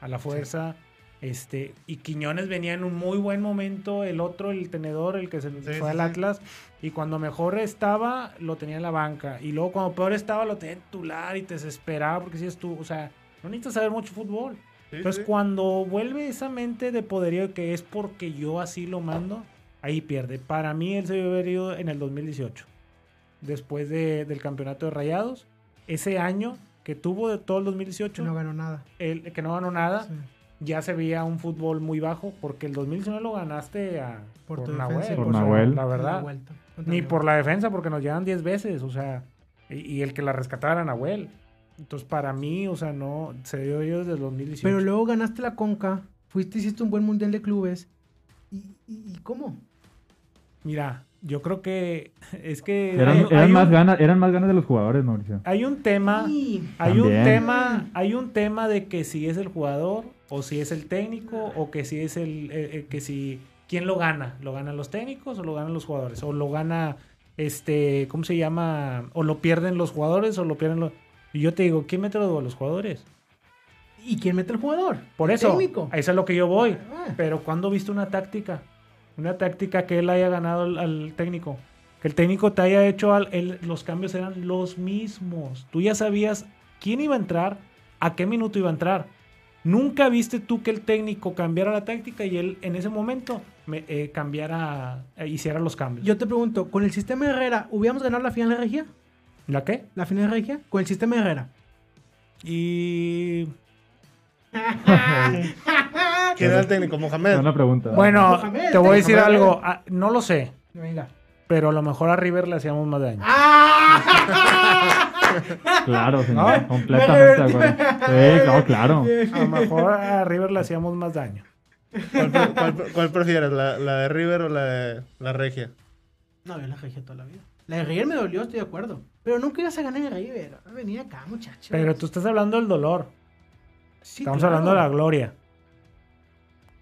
a la fuerza. Este, y Quiñones venía en un muy buen momento. El otro, el tenedor, el que se Sí, fue sí, al. Atlas. Y cuando mejor estaba, lo tenía en la banca. Y luego cuando peor estaba, lo tenía en titular y te desesperaba porque si es tú. O sea, no necesitas saber mucho fútbol. Entonces, cuando vuelve esa mente de poderío que es porque yo así lo mando, ahí pierde. Para mí, él se haber ido en el 2018, después de- del campeonato de Rayados. Ese año que tuvo de todo el 2018, Que no ganó nada. el, que no ganó nada, Sí. ya se veía un fútbol muy bajo, porque el 2019 lo ganaste a, Por por, tu Nahuel. defensa y Por o sea, Nahuel. La La verdad. vuelta. Contra Ni por la defensa, porque nos llevan 10 veces, o sea, y, y el que la rescataba era Nahuel. Entonces, para mí, o sea, no, se dio yo desde el 2018. Pero luego ganaste la Conca, fuiste, hiciste un buen mundial de clubes. ¿Y, y- y cómo? Mira, yo creo que es que Eran, hay, eran hay más un, ganas, eran más ganas de los jugadores, Mauricio. hay un tema, Sí. hay un tema, hay un tema de que si es el jugador o si es el técnico o que si es el eh, eh, que si quién lo gana, lo ganan los técnicos o lo ganan los jugadores o lo gana este, ¿cómo se llama? O lo pierden los jugadores o lo pierden los y yo te digo, ¿quién mete los los jugadores? ¿Y quién mete el jugador? Por El eso, técnico. a eso es lo que yo voy. Ah. Pero ¿cuándo viste una táctica? Una táctica que él haya ganado al, al técnico. Que el técnico te haya hecho, al- él- los cambios eran los mismos. Tú ya sabías quién iba a entrar, a qué minuto iba a entrar. Nunca viste tú que el técnico cambiara la táctica y él en ese momento me, eh, cambiara, eh, hiciera los cambios. Yo te pregunto, ¿con el sistema de Herrera hubiéramos ganado la final de Regia? ¿La qué? ¿La final de Regia? Con el sistema de Herrera. Y ¿Quién era el técnico? Mohamed. Buena pregunta. bueno, Mohamed, te voy a decir Mohamed. algo. ah, no lo sé, Venga. pero a lo mejor a River le hacíamos más daño. Claro, señor. ¿No? Completamente de acuerdo. Sí, claro. A lo mejor a River le hacíamos más daño. ¿Cuál, pre- cuál pre- cuál prefieres? ¿La, la de River o la de la Regia? No, yo la Regia toda la vida. La de River me dolió, estoy de acuerdo. Pero nunca ibas a ganar en River. Venía acá, muchachos. Pero tú estás hablando del dolor. Sí, Estamos claro. hablando de la gloria.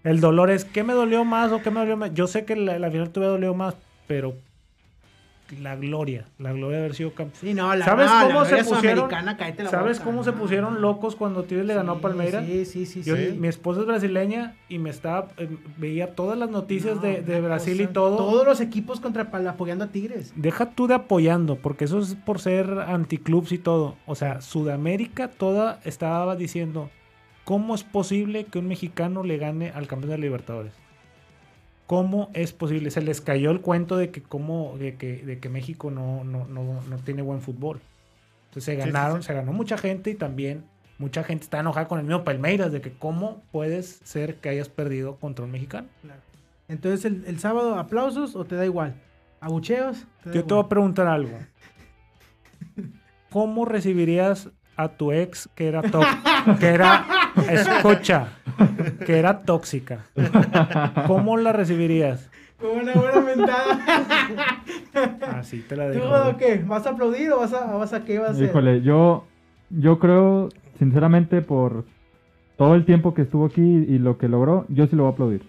El dolor es ¿qué me dolió más o qué me dolió más? Yo sé que la, la final te hubiera dolido más, pero la gloria, la gloria de haber sido campeón. Sí, no, la, ¿Sabes no, la cómo se gloria pusieron? la ¿Sabes boca, cómo se pusieron locos cuando Tigres le ganó a Sí, Palmeiras? Sí, sí, sí. Yo- sí. Mi esposa es brasileña y me estaba eh, veía todas las noticias No, de, Brasil y todo. Todos los equipos contra apoyando a Tigres. Deja tú de apoyando, porque eso es por ser anticlubs y todo. O sea, Sudamérica toda estaba diciendo, ¿cómo es posible que un mexicano le gane al campeón de Libertadores? ¿Cómo es posible? Se les cayó el cuento de que, cómo, de que, de que México no, no, no, no tiene buen fútbol. Entonces se sí, ganaron, sí. se ganó mucha gente y también mucha gente está enojada con el mismo Palmeiras de que cómo puedes ser que hayas perdido contra un mexicano. Entonces, el, el sábado, ¿aplausos o te da igual? ¿Abucheos? da Yo te voy a preguntar algo. ¿Cómo recibirías a tu ex que era tóxica? que era, escucha, que era tóxica. ¿Cómo la recibirías? Como una buena mentada. Así te la ¿Tú, dejo. Rodo, qué? ¿Vas a aplaudir o vas a, o vas a qué vas a hacer? Híjole, yo, yo creo, sinceramente, por todo el tiempo que estuvo aquí y lo que logró, yo sí lo voy a aplaudir.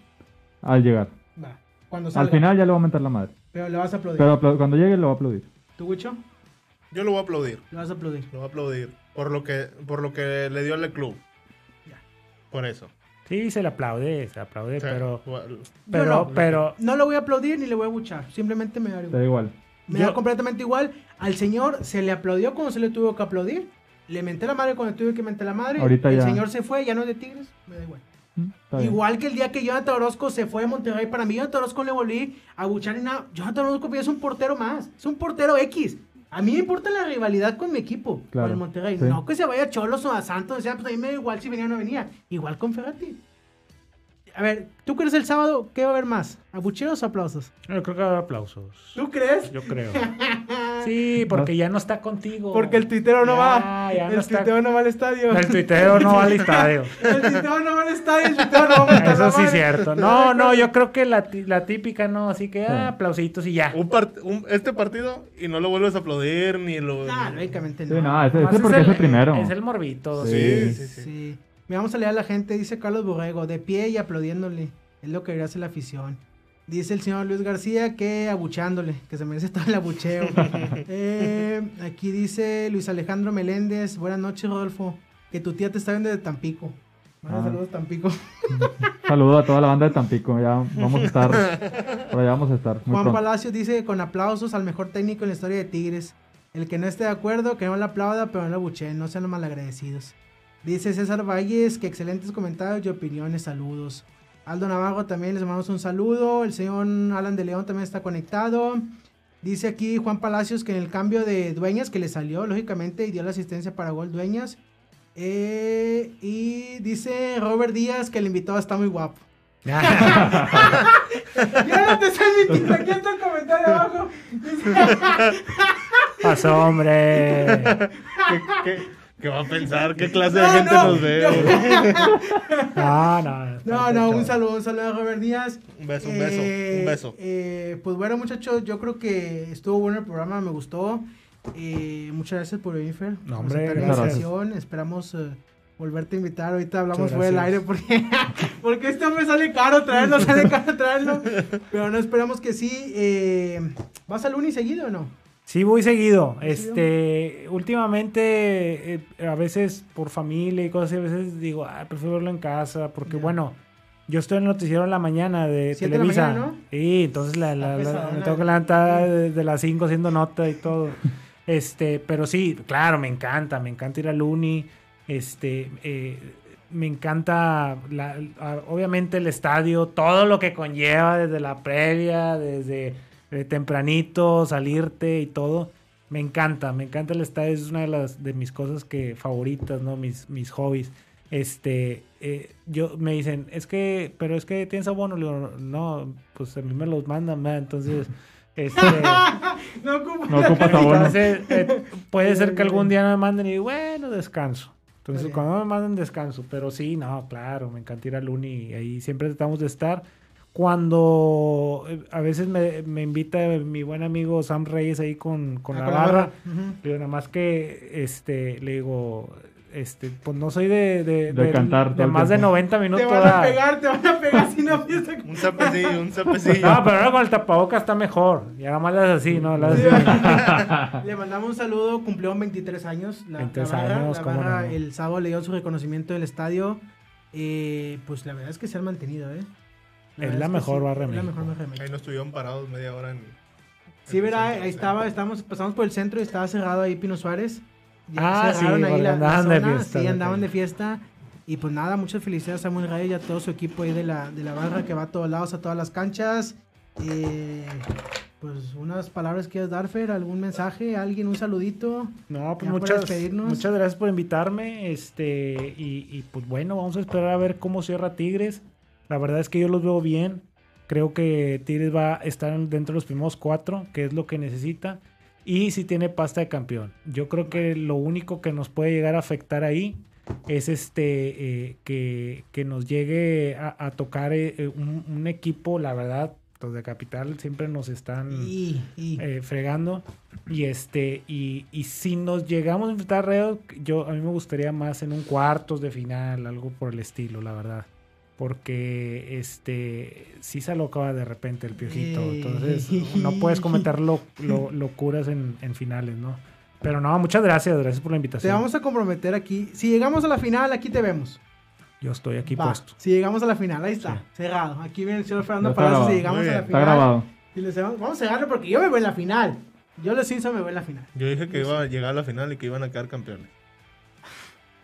Al llegar. Va, cuando Al final ya le voy a mentar la madre. Pero le vas a aplaudir. Pero apla- cuando llegue lo voy a aplaudir. ¿Tú, Wicho? Yo lo voy a aplaudir. Le vas a aplaudir. Lo voy a aplaudir. Por lo que, por lo que le dio al club. Por eso. Sí, se le aplaude, se le aplaude, O sea, pero, igual- pero, no. pero, No lo voy a aplaudir ni le voy a buchar. Simplemente me da Te da igual. igual. Me Yo- da completamente igual. Al señor se le aplaudió cuando se le tuvo que aplaudir. Le menté la madre cuando tuve que mentar la madre. Ahorita el ya. señor se fue, ya no es de Tigres. Me da igual. Mm, bien. Igual que el día que Jonathan Orozco se fue de Monterrey, para mí Jonathan Orozco le volví a buchar y nada. Jonathan Orozco es un portero más, es un portero X. A mí me importa la rivalidad con mi equipo, Claro, con el Monterrey. sí. No que se vaya a Cholos o a Santos, o sea, pues a mí me da igual si venía o no venía. Igual con Ferretti. A ver, ¿tú crees el sábado qué va a haber más? ¿Abucheos o aplausos? yo creo que va a haber aplausos. ¿Tú crees? Yo creo. Sí, porque ya no está contigo. Porque el tuitero no Ya, va. ya no el está- tuitero no va al estadio. El tuitero no va al estadio. El tuitero no va al estadio, el tuitero no va a mentar la Eso sí es cierto. No, no, yo creo que la, típica no, así que ah, aplausitos y ya. un part- un- este partido y no lo vuelves a aplaudir ni lo. No, lógicamente no. Sí, no, ese, Nomás ese porque es el primero. Es el morbito. Sí. Sí. sí, sí. Sí. Me vamos a leer a la gente, dice Carlos Borrego, de pie y aplaudiéndole. Es lo que debería hacer la afición. Dice el señor Luis García que abuchándole, que se merece todo el abucheo. Eh, aquí dice Luis Alejandro Meléndez, buenas noches Rodolfo, que tu tía te está viendo de Tampico. Buenos Ah. saludos Tampico. Saludo a toda la banda de Tampico. Ya vamos a estar. Por allá vamos a estar. Muy Juan pronto. Palacios dice con aplausos al mejor técnico en la historia de Tigres. El que no esté de acuerdo, que no le aplauda, pero no le abucheen, no sean malagradecidos. Dice César Valles que excelentes comentarios y opiniones, saludos. Aldo Navarro también les mandamos un saludo. El señor Alan de León también está conectado. Dice aquí Juan Palacios que en el cambio de Dueñas que le salió, lógicamente, y dio la asistencia para gol Dueñas. Eh, y dice Robert Díaz que el invitado está muy guapo. Ya no te estás mintiendo, aquí está el comentario abajo. Pasó, hombre. ¿Qué, qué- qué va a pensar? ¿Qué clase de No, gente no, nos ve? No, no. No, no, un saludo, un saludo a Robert Díaz. Un beso, un beso, Eh, un beso. eh, pues bueno, muchachos, yo creo que estuvo bueno el programa, me gustó. Eh, muchas gracias por venir, Fer. No, por hombre, aceptar la gracias. invitación. Esperamos eh, volverte a invitar. Ahorita hablamos fuera del aire gracias. porque, porque este hombre sale caro traerlo, sale caro traerlo. Pero no esperamos que sí. Eh, ¿Vas al uni seguido o no? Sí, voy seguido. Este, últimamente, eh, a veces por familia y cosas, así, a veces digo, ah, prefiero verlo en casa, porque bueno, yo estoy en el noticiero en la mañana de Siete de la Televisa. mañana, ¿no? Sí, entonces la, la- la- me tengo que levantar desde las 5 haciendo nota y todo. Este, pero sí, claro, me encanta, me encanta ir al Uni. Este, eh, me encanta, la- obviamente, el estadio, todo lo que conlleva desde la previa, desde eh, tempranito, salirte y todo. Me encanta, me encanta el estadio, es una de las de mis cosas que favoritas, ¿no? Mis, mis hobbies. Este, eh, yo me dicen, es que, pero es que tienes abono, le digo, no, pues a mí me los mandan, ¿verdad? entonces, este, No ocupo. No ocupas abono. entonces, eh, puede ser que algún día no me manden y bueno, descanso. Entonces, cuando me manden descanso, pero sí, no, claro, me encanta ir al uni y ahí siempre tratamos de estar. Cuando eh, a veces me, me invita mi buen amigo Sam Reyes ahí con, con Ah, la con barra, le digo, nada más que, este, le digo, este, pues no soy de, de, De cantar de más de tiempo. 90 minutos. Te van a pegar, te van a pegar si no piensas Un zapecillo, un zapecillo. No, pero ahora con el tapaboca está mejor. Y ahora más las así, ¿no? Las así. Le mandamos un saludo, cumplió 23 años. La, 23 la barra, años, la cómo barra no. el sábado le dio su reconocimiento del estadio. Eh, pues la verdad es que se han mantenido, ¿eh? Es la que mejor sí, barra de es la México. mejor barra de México. Ahí nos estuvieron parados media hora en. Sí, en verá, ahí estaba, estábamos, pasamos por el centro y estaba cerrado ahí Pino Suárez. Ah, sí, cerraron porque andaban de fiesta, Sí, andaban de fiesta. Y pues nada, muchas felicidades a Samuel Reyes y a todo su equipo ahí de la, de la barra que va a todos lados, a todas las canchas. Eh, pues unas palabras que quieras dar, Fer, algún mensaje, alguien, un saludito. No, pues Ya muchas, muchas gracias por invitarme. Este, y, y, pues bueno, vamos a esperar a ver cómo cierra Tigres. La verdad es que yo los veo bien. Creo que Tigres va a estar dentro de los primeros cuatro, que es lo que necesita. Y si tiene pasta de campeón. Yo creo que lo único que nos puede llegar a afectar ahí es este eh, que, que nos llegue a, a tocar eh, eh, un, un equipo, la verdad, los de Capital siempre nos están Y, y- eh, fregando. Y este, y, y si nos llegamos a enfrentar a yo a mí me gustaría más en un cuartos de final, algo por el estilo, la verdad. Porque este sí se alocaba de repente el piojito. Entonces, no puedes cometer lo- lo- locuras en, en finales, ¿no? Pero no, muchas gracias, gracias por la te invitación. vamos a comprometer aquí. Si llegamos a la final, aquí te vemos. Yo estoy aquí Va, puesto. Si llegamos a la final, ahí está, Sí. cerrado. Aquí viene el señor Fernando Palacios si llegamos a la final. Está grabado. Y les vamos a cerrarlo porque yo me voy en la final. Yo los Simpson me voy en la final. Yo dije que iba a llegar a la final y que iban a quedar campeones.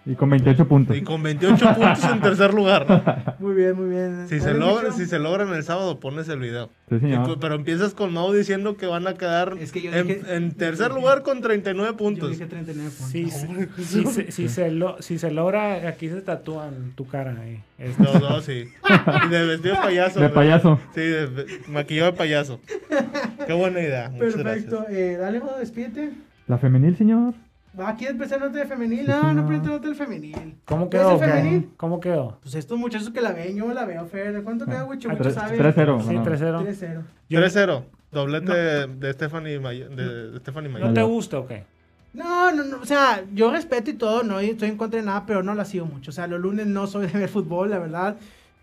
Y con 28 puntos. Y con 28 puntos en tercer lugar. Muy bien, muy bien. Si se, ¿Vale, logra, si se logran el sábado, pones el video. Sí, señor. pero empiezas con Mau diciendo que van a quedar Es que yo en, dije- en tercer lugar con 39 Yo puntos. dije 39 puntos. Sí, sí, sí, se- si, se lo- si se logra, aquí se tatúan tu cara ahí. Los dos, sí. Y de vestido de payaso. De payaso. Sí, de, maquillado de payaso. Qué buena idea. Muchas Perfecto. gracias. Eh, dale, Juan, despídete. La femenil, señor. Va, ¿quieres empezar nota de femenil? Sí, No, no señor. presenta nota del femenil. ¿Cómo ¿Puede quedó? qué? femenil? ¿Cómo quedó? Pues estos muchachos que la ven, yo la veo, Fer. ¿De cuánto queda, Wicho? Ah, Mucho tres- sabe. 3-0. Sí, no. 3-0. 3-0. Yo- 3-0. Doblete de, de Stephanie May- de, de Stephanie ¿No Mayor. te gusta o qué? No, no, no, o sea, yo respeto y todo, no estoy en contra de nada, pero no la sigo mucho. O sea, los lunes no soy de ver fútbol, la verdad.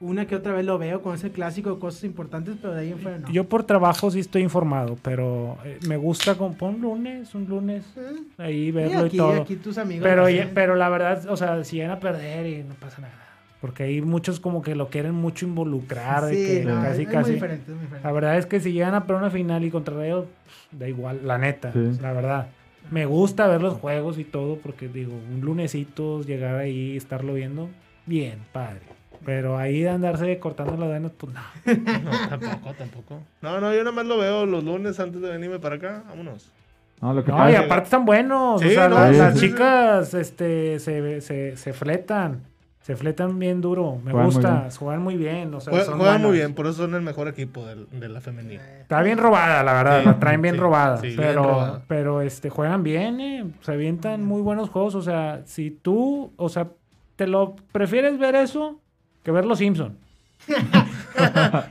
Una que otra vez lo veo con ese clásico, cosas importantes, pero de ahí en fuera no. Yo por trabajo sí estoy informado, pero eh, me gusta con pon lunes, un lunes, Eh, ahí y verlo y aquí, todo. aquí tus amigos. Pero, eh, pero la verdad, o sea, si llegan a perder y no pasa nada. Porque hay muchos como que lo quieren mucho involucrar, de sí, que no, casi, es, es casi. muy diferente, es muy diferente. La verdad es que si llegan a perder una final y contra Rayo, da igual, la neta, Sí. la verdad. Me gusta ver los juegos y todo, porque digo, un lunesito, llegar ahí, estarlo viendo, bien, padre. Pero ahí de andarse cortando las venas, pues no. No, tampoco, tampoco. No, no, yo nada más lo veo los lunes antes de venirme para acá. Vámonos. No, lo que No, pasa y aparte están buenos. Sí, o sea, no, las, sí, las sí, sí. chicas este, se, se, se fletan. Se fletan bien duro. Me Juegan gusta. bien. Juegan muy bien. O sea, Jue- son Juegan muy bien, por eso son el mejor equipo de, la femenil. Está bien robada, la verdad. Sí, la traen bien sí, robada. sí, bien pero, robada. pero este, juegan bien, eh. Se avientan muy buenos juegos. O sea, si tú, o sea, te lo prefieres ver eso que ver los Simpsons.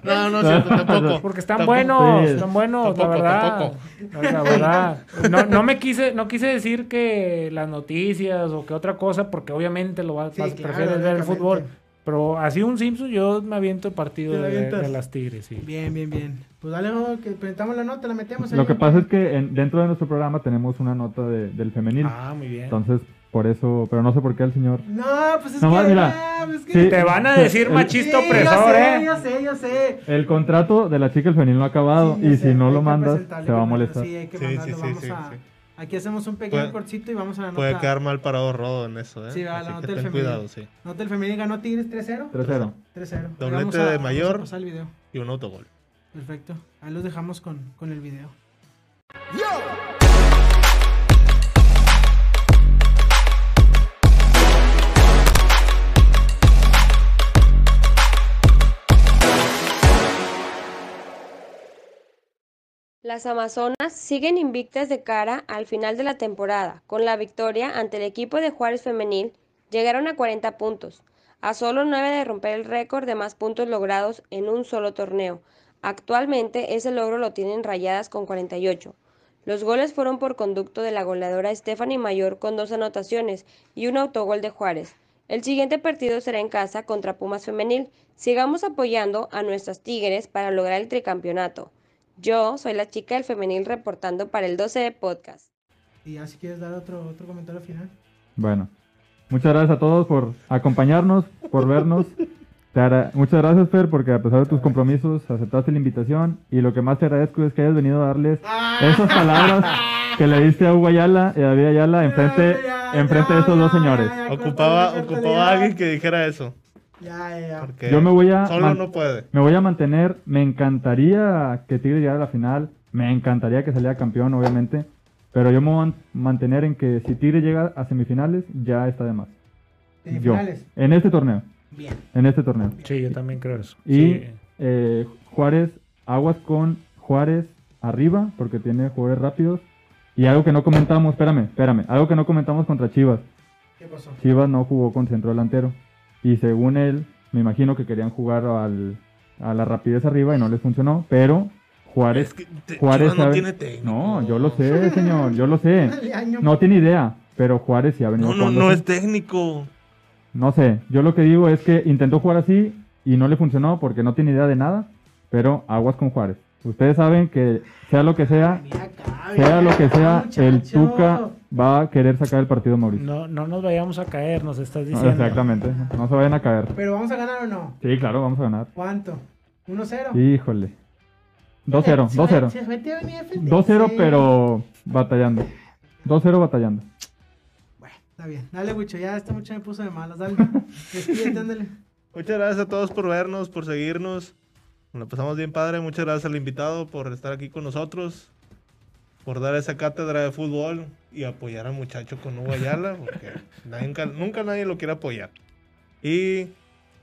No, no, sí, tampoco. Porque están Tampoco. buenos, Sí. están buenos, Tampoco, la verdad. tampoco. La verdad. No, no me quise, no quise decir que las noticias o que otra cosa, porque obviamente lo vas, Sí, vas- claro, prefieres ver el fútbol. Pero así un Simpson, yo me aviento el partido ¿Te lo de, las Tigres, sí. Bien, bien, bien. Pues dale, que presentamos la nota, la metemos ahí. Lo que pasa es que en- dentro de nuestro programa tenemos una nota de- del femenil. Ah, muy bien. Entonces, por eso, pero no sé por qué el señor. No, pues es No, que... mira. ah, pues es que- Sí. Te van a decir El- machista Sí, opresor, yo sé, ¿eh? yo sé, yo sé. El contrato de la chica del femenil no ha acabado Sí, yo y sé, si no lo que mandas, se va a que molestar. Sí, hay que Sí, mandarlo. sí, sí, Vamos sí, a... sí. Aquí hacemos un pequeño Puede- cortito y vamos a la nota. Puede quedar mal parado Rodo en eso, ¿eh? Sí, va, la nota que del ten femenil. cuidado, sí. Nota el femenil ganó Tigres 3-0. 3-0. 3-0. Doblete Vamos a- de vamos a Mayor. pasar el video. Y un autogol. Perfecto. Ahí los dejamos con, con el video. Las Amazonas siguen invictas de cara al final de la temporada. Con la victoria ante el equipo de Juárez Femenil, llegaron a 40 puntos, a solo 9 de romper el récord de más puntos logrados en un solo torneo. Actualmente ese logro lo tienen rayadas con 48. Los goles fueron por conducto de la goleadora Stephanie Mayor con dos anotaciones y un autogol de Juárez. El siguiente partido será en casa contra Pumas Femenil. Sigamos apoyando a nuestras Tigres para lograr el tricampeonato. Yo soy la chica del femenil reportando para el 12 de podcast. Y ya si quieres dar otro, otro comentario final. Bueno, muchas gracias a todos por acompañarnos, por vernos. Te agra- Muchas gracias, Fer, porque a pesar de tus compromisos aceptaste la invitación y lo que más te agradezco es que hayas venido a darles esas palabras que le diste a Hugo Ayala y a David Ayala enfrente, enfrente de esos dos señores. Ocupaba, ocupaba a alguien que dijera eso. Ya, ya, ya. Porque Yo me voy a Solo no puede. Me voy a mantener, me encantaría que Tigres llegara a la final, me encantaría que saliera campeón, obviamente, pero yo me voy a man- mantener en que si Tigres llega a semifinales, ya está de más. Yo, Semifinales. en este torneo, Bien. en este torneo. Sí, yo también creo eso. Y Sí. eh, Juárez, aguas con Juárez arriba, porque tiene jugadores rápidos. Y algo que no comentamos, espérame, espérame, algo que no comentamos contra Chivas. ¿Qué pasó? Chivas no jugó con centro delantero. Y según él, me imagino que querían jugar al, a la rapidez arriba y no les funcionó. Pero Juárez, Es que te- Juárez no tiene técnico. No, yo lo sé, señor, yo lo sé. No tiene idea, pero Juárez sí ha venido No, no, no así. es técnico. No sé, yo lo que digo es que intentó jugar así y no le funcionó porque no tiene idea de nada. Pero aguas con Juárez. Ustedes saben que sea lo que sea, sea lo que sea, el. Tuca va a querer sacar el partido Mauricio. No, no nos vayamos a caer, nos estás No, diciendo. exactamente, no se vayan a caer. Pero vamos a ganar o no? Sí, claro, vamos a ganar. ¿Cuánto? ¿1-0? Híjole. 2-0, Se- 2-0. se metió a venir a defenderse. 2-0, pero batallando. 2-0 batallando. Bueno, está bien. Dale, Wicho, ya esta muchacha me puso de malas. Dale. Despídete, ándale. Muchas gracias a todos por vernos, por seguirnos. Nos la pasamos bien padre. Muchas gracias al invitado por estar aquí con nosotros. Por dar esa cátedra de fútbol y apoyar al muchacho con Hugo Ayala. Porque nadie- nunca nadie lo quiere apoyar. Y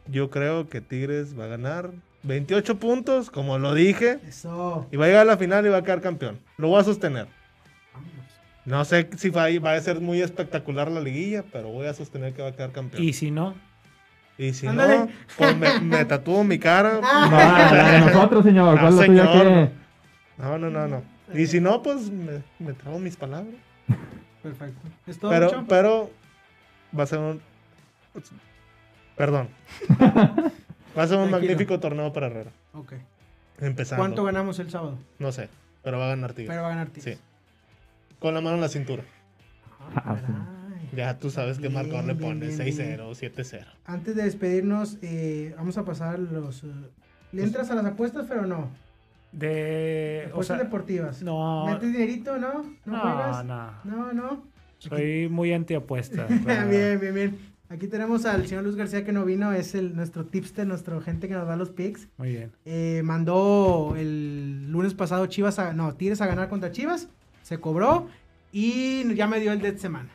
yo creo que Tigres va a ganar 28 puntos, como lo dije. Eso. Y va a llegar a la final y va a quedar campeón. Lo voy a sostener. No sé si va a, va a ser muy espectacular la liguilla, pero voy a sostener que va a quedar campeón. Y si no, Y si Ándale. no, pues me, me tatúo mi cara. No, la de nosotros, señor. No, ¿Cuál es la tuya señor, qué? No, no, no, no. Y si no, pues me, me trago mis palabras. Perfecto. ¿Es todo, Pero, pero va a ser un. Perdón. Va a ser un Tranquilo. magnífico torneo para Herrera. Ok. Empezando. ¿Cuánto ganamos el sábado? No sé, pero va a ganar Tigres. Pero va a ganar Tigres. Sí. Con la mano en la cintura. Ah, Ah. Ya tú sabes qué Bien, marcador le pones. bien, 6-0, 7-0. Antes de despedirnos, eh, vamos a pasar los... eh, ¿Le entras a las apuestas, pero no? De. O Apuestas sea, deportivas. no. ¿Metes dinerito, no? ¿No, No, juegas? no. No, no. Soy muy antiapuesta. bien, bien, bien. Aquí tenemos al señor Luz García que no vino, es el nuestro tipster, nuestro gente que nos da los picks. Muy bien. Eh, mandó el lunes pasado Chivas a, no, Tigres a ganar contra Chivas, se cobró y ya me dio el de semana.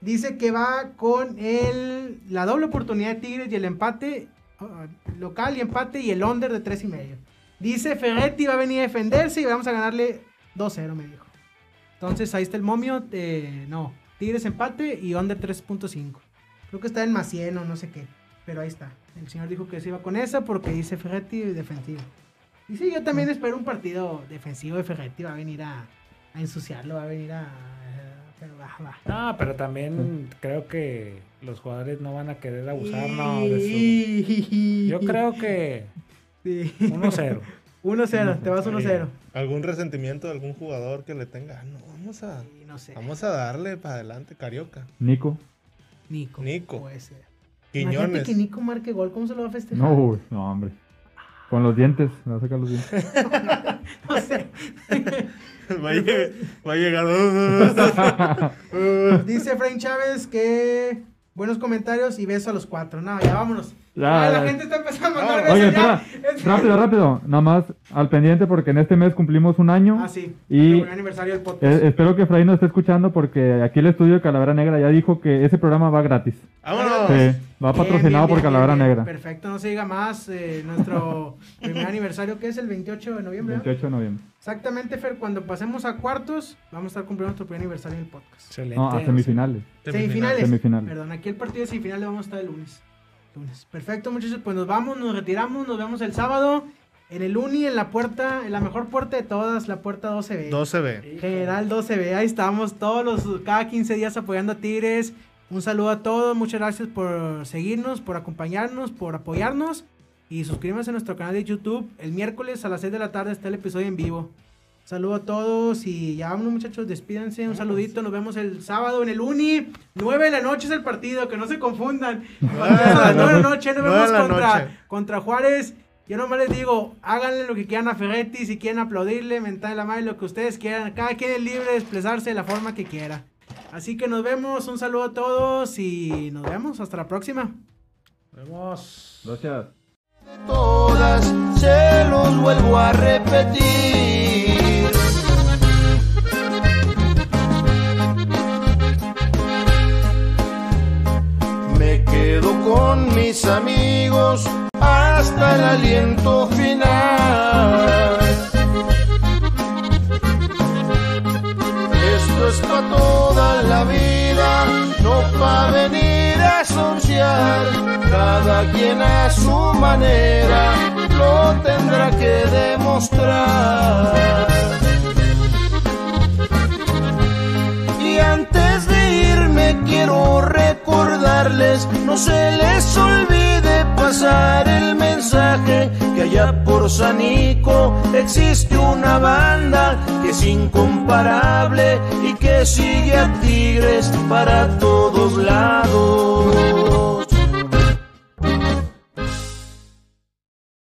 Dice que va con el, la doble oportunidad de Tigres y el empate uh, local y empate y el under de tres y medio. Dice Ferretti va a venir a defenderse y vamos a ganarle 2-0, me dijo. Entonces ahí está el momio, eh, no, Tigres empate y under 3.5. Creo que está en más 100 o no sé qué. Pero ahí está. El señor dijo que se iba con esa porque dice Ferretti defensivo. Y sí, yo también espero un partido defensivo de Ferretti. Va a venir a, a ensuciarlo, va a venir a... Pero va, Va, va. No, pero también creo que los jugadores no van a querer abusar, no, de su... Yo creo que Sí. 1-0. 1-0, te vas 1-0. ¿Algún resentimiento de algún jugador que le tenga? Ah, No, vamos a, Sí, No sé. vamos a darle para adelante, Carioca. Nico. Nico. Nico. Puede ser. Imagínate Quiñones. que Nico marque gol, ¿cómo se lo va a festejar? No, uy, no, hombre. Con los dientes, me va a sacar los dientes. No sé. Va a llegar. Va a llegar. Dice Frank Chávez que buenos comentarios y beso a los cuatro. No, ya vámonos. Ah, la gente está empezando a mandar No, besos Oye, ya. espera, Es- rápido, rápido. Nada más al pendiente porque en este mes cumplimos un año. Ah, sí. Y- El primer aniversario del podcast. Eh, espero que Fray nos esté escuchando porque aquí el estudio de Calavera Negra ya dijo que ese programa va gratis. ¡Vámonos! Sí, va Bien, patrocinado bien, por Calavera bien, bien. Negra. Perfecto, no se diga más. eh, nuestro primer aniversario, que es el 28 de noviembre. ¿no? 28 de noviembre. Exactamente, Fer. Cuando pasemos a cuartos, vamos a estar cumpliendo nuestro primer aniversario del podcast. Excelente. No, a semifinales. Semifinales. Semifinales. Perdón, aquí el partido de semifinales vamos a estar el lunes. Lunes. Perfecto, muchachos. Pues nos vamos, nos retiramos, nos vemos el sábado. En el Uni, en la puerta, en la mejor puerta de todas, la puerta 12B. 12B. General 12B, ahí estamos todos los, cada 15 días apoyando a Tigres. Un saludo a todos, muchas gracias por seguirnos, por acompañarnos, por apoyarnos. Y suscríbanse a nuestro canal de YouTube. El miércoles a las 6 de la tarde está el episodio en vivo. Saludo a todos y ya vámonos muchachos, despídanse, un saludito, nos vemos el sábado en el Uni, 9 de la noche es el partido, que no se confundan. A las 9 de la noche nos vemos contra, noche. contra Juárez. Yo nomás les digo, háganle lo que quieran a Ferretti, si quieren aplaudirle, mentarle la madre, lo que ustedes quieran. Cada quien es libre de expresarse de la forma que quiera. Así que nos vemos, un saludo a todos y nos vemos, hasta la próxima. Vemos. Gracias. Todas se los vuelvo a repetir. Me quedo con mis amigos hasta el aliento final. Esto es pa' toda la vida, no pa' venir Cada quien a su manera lo tendrá que demostrar. Y antes de irme quiero no se les olvide pasar el mensaje que allá por Sanico existe una banda que es incomparable y que sigue a Tigres para todos lados.